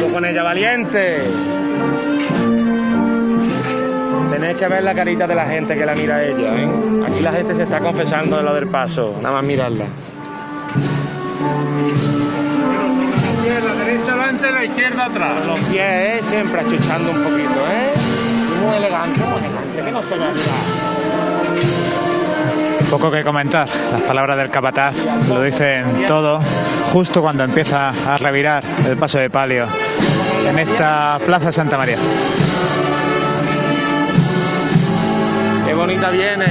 Yo con ella valiente. Tenéis que ver la carita de la gente que la mira ella, ¿eh? Aquí la gente se está confesando de lo del paso, nada más mirarla. La derecha adelante, la izquierda atrás. Los pies, ¿eh? Siempre achuchando un poquito, ¿eh? Muy elegante, muy elegante, que no se vea Poco que comentar, las palabras del capataz lo dicen todo, justo cuando empieza a revirar el paso de palio en esta plaza Santa María. Qué bonita viene.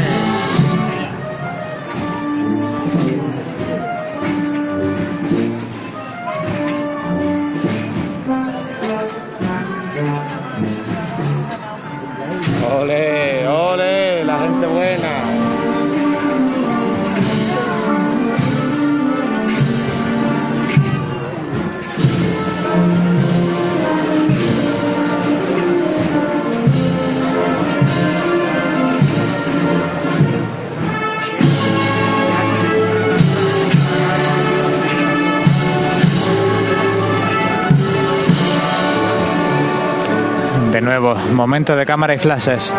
Momento de cámara y flashes.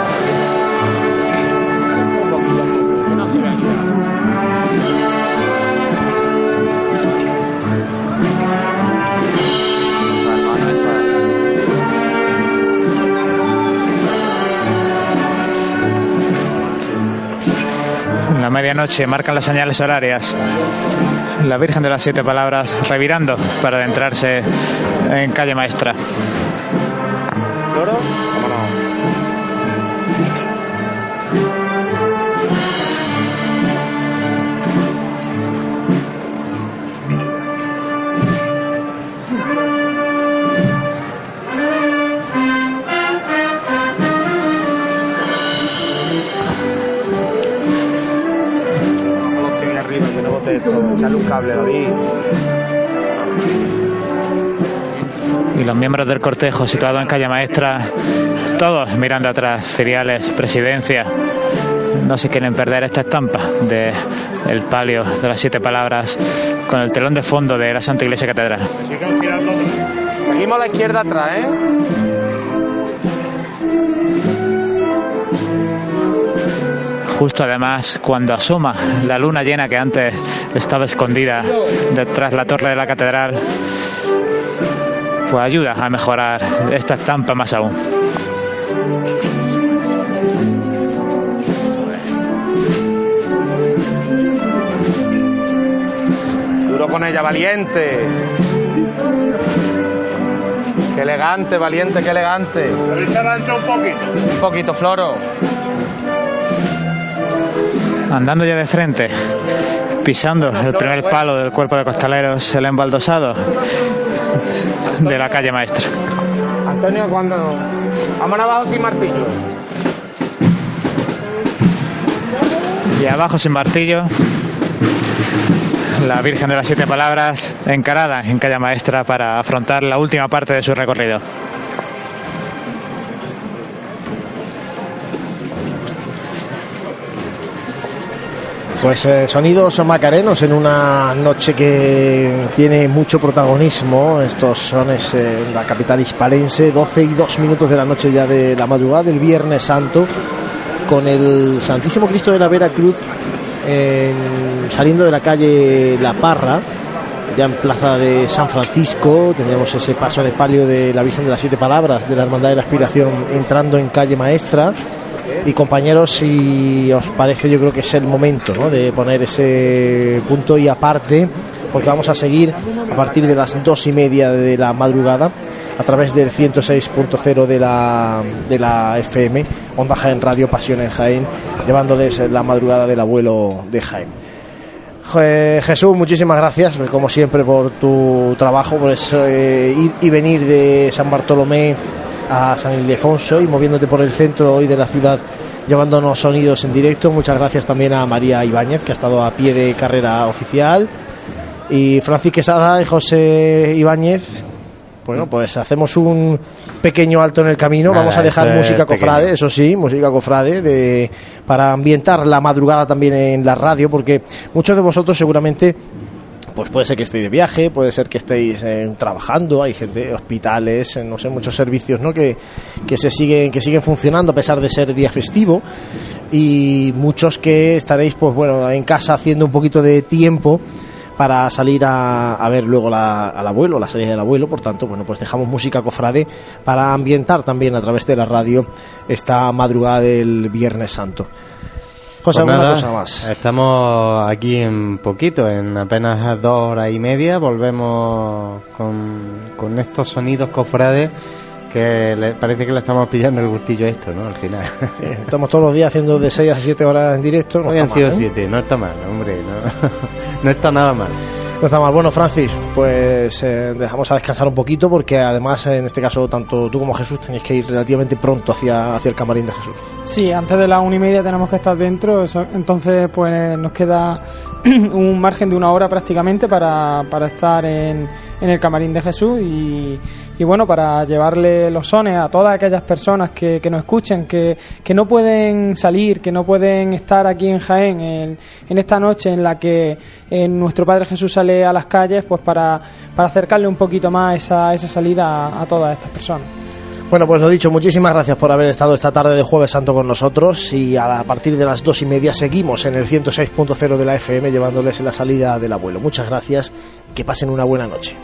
La medianoche marcan las señales horarias. La Virgen de las Siete Palabras revirando para adentrarse en calle Maestra. Esto. Echarle un cable, David. Miembros del cortejo situados en calle Maestra, todos mirando atrás, feriales, presidencia. No se quieren perder esta estampa de el palio de las siete palabras con el telón de fondo de la Santa Iglesia Catedral. Seguimos a la izquierda atrás, ¿eh? Justo además cuando asoma la luna llena que antes estaba escondida detrás de la torre de la catedral, pues ayuda a mejorar esta estampa más aún. Duro con ella, valiente. Qué elegante, valiente, qué elegante. un poquito. Un poquito, Floro. Andando ya de frente, pisando el primer palo del cuerpo de costaleros, el embaldosado de la calle maestra. Antonio, cuando. Vámonos abajo sin martillo. Y abajo sin martillo, la Virgen de las Siete Palabras encarada en calle maestra para afrontar la última parte de su recorrido. Pues eh, sonidos macarenos en una noche que tiene mucho protagonismo. Estos son es, eh, la capital hispalense, 12 y 2 minutos de la noche ya de la madrugada del Viernes Santo, con el Santísimo Cristo de la Vera Cruz en- saliendo de la calle La Parra, ya en plaza de San Francisco. Tendremos ese paso de palio de la Virgen de las Siete Palabras de la Hermandad de la Aspiración entrando en calle Maestra. Y compañeros, si os parece, yo creo que es el momento ¿no? de poner ese punto y aparte, porque vamos a seguir a partir de las dos y media de la madrugada a través del 106.0 de la, de la FM, Onda Jaén Radio Pasión en Jaén, llevándoles la madrugada del abuelo de Jaén. Je- Jesús, muchísimas gracias, como siempre, por tu trabajo, por eso, eh, ir y venir de San Bartolomé a San Ildefonso y moviéndote por el centro hoy de la ciudad, llevándonos sonidos en directo. Muchas gracias también a María Ibáñez, que ha estado a pie de carrera oficial, y Francis Quesada y José Ibáñez. Bueno, pues hacemos un pequeño alto en el camino. Nada, Vamos a dejar es música pequeño. cofrade, eso sí, música cofrade, de, para ambientar la madrugada también en la radio, porque muchos de vosotros seguramente pues puede ser que estéis de viaje, puede ser que estéis eh, trabajando, hay gente, hospitales, eh, no sé, muchos servicios, ¿no? Que, que se siguen, que siguen funcionando a pesar de ser día festivo y muchos que estaréis, pues bueno, en casa haciendo un poquito de tiempo para salir a, ver luego al abuelo, la salida del abuelo, por tanto, bueno, pues dejamos música cofrade para ambientar también a través de la radio esta madrugada del Viernes Santo. José, Pues alguna nada, cosa más. Estamos aquí en poquito, en apenas dos horas y media. Volvemos con, con estos sonidos cofrades que le- parece que le estamos pillando el gustillo a esto, ¿no? Al final. Estamos todos los días haciendo de 6 a 7 horas en directo. No Hoy han sido mal, ¿eh? siete, no está mal, hombre, no, no está nada mal. No está mal. Bueno, Francis, pues eh, dejamos a descansar un poquito porque además, en este caso, tanto tú como Jesús tenéis que ir relativamente pronto hacia, hacia el camarín de Jesús. Sí, antes de las una y media tenemos que estar dentro, entonces pues nos queda un margen de una hora prácticamente para, para estar en, en el camarín de Jesús y, y bueno, para llevarle los sones a todas aquellas personas que, que nos escuchen, que, que no pueden salir, que no pueden estar aquí en Jaén en, en esta noche en la que eh, nuestro Padre Jesús sale a las calles, pues para, para acercarle un poquito más esa, esa salida a todas estas personas. Bueno, pues lo dicho, muchísimas gracias por haber estado esta tarde de Jueves Santo con nosotros y a partir de las dos y media seguimos en el 106.0 de la FM llevándoles la salida del abuelo. Muchas gracias, que pasen una buena noche.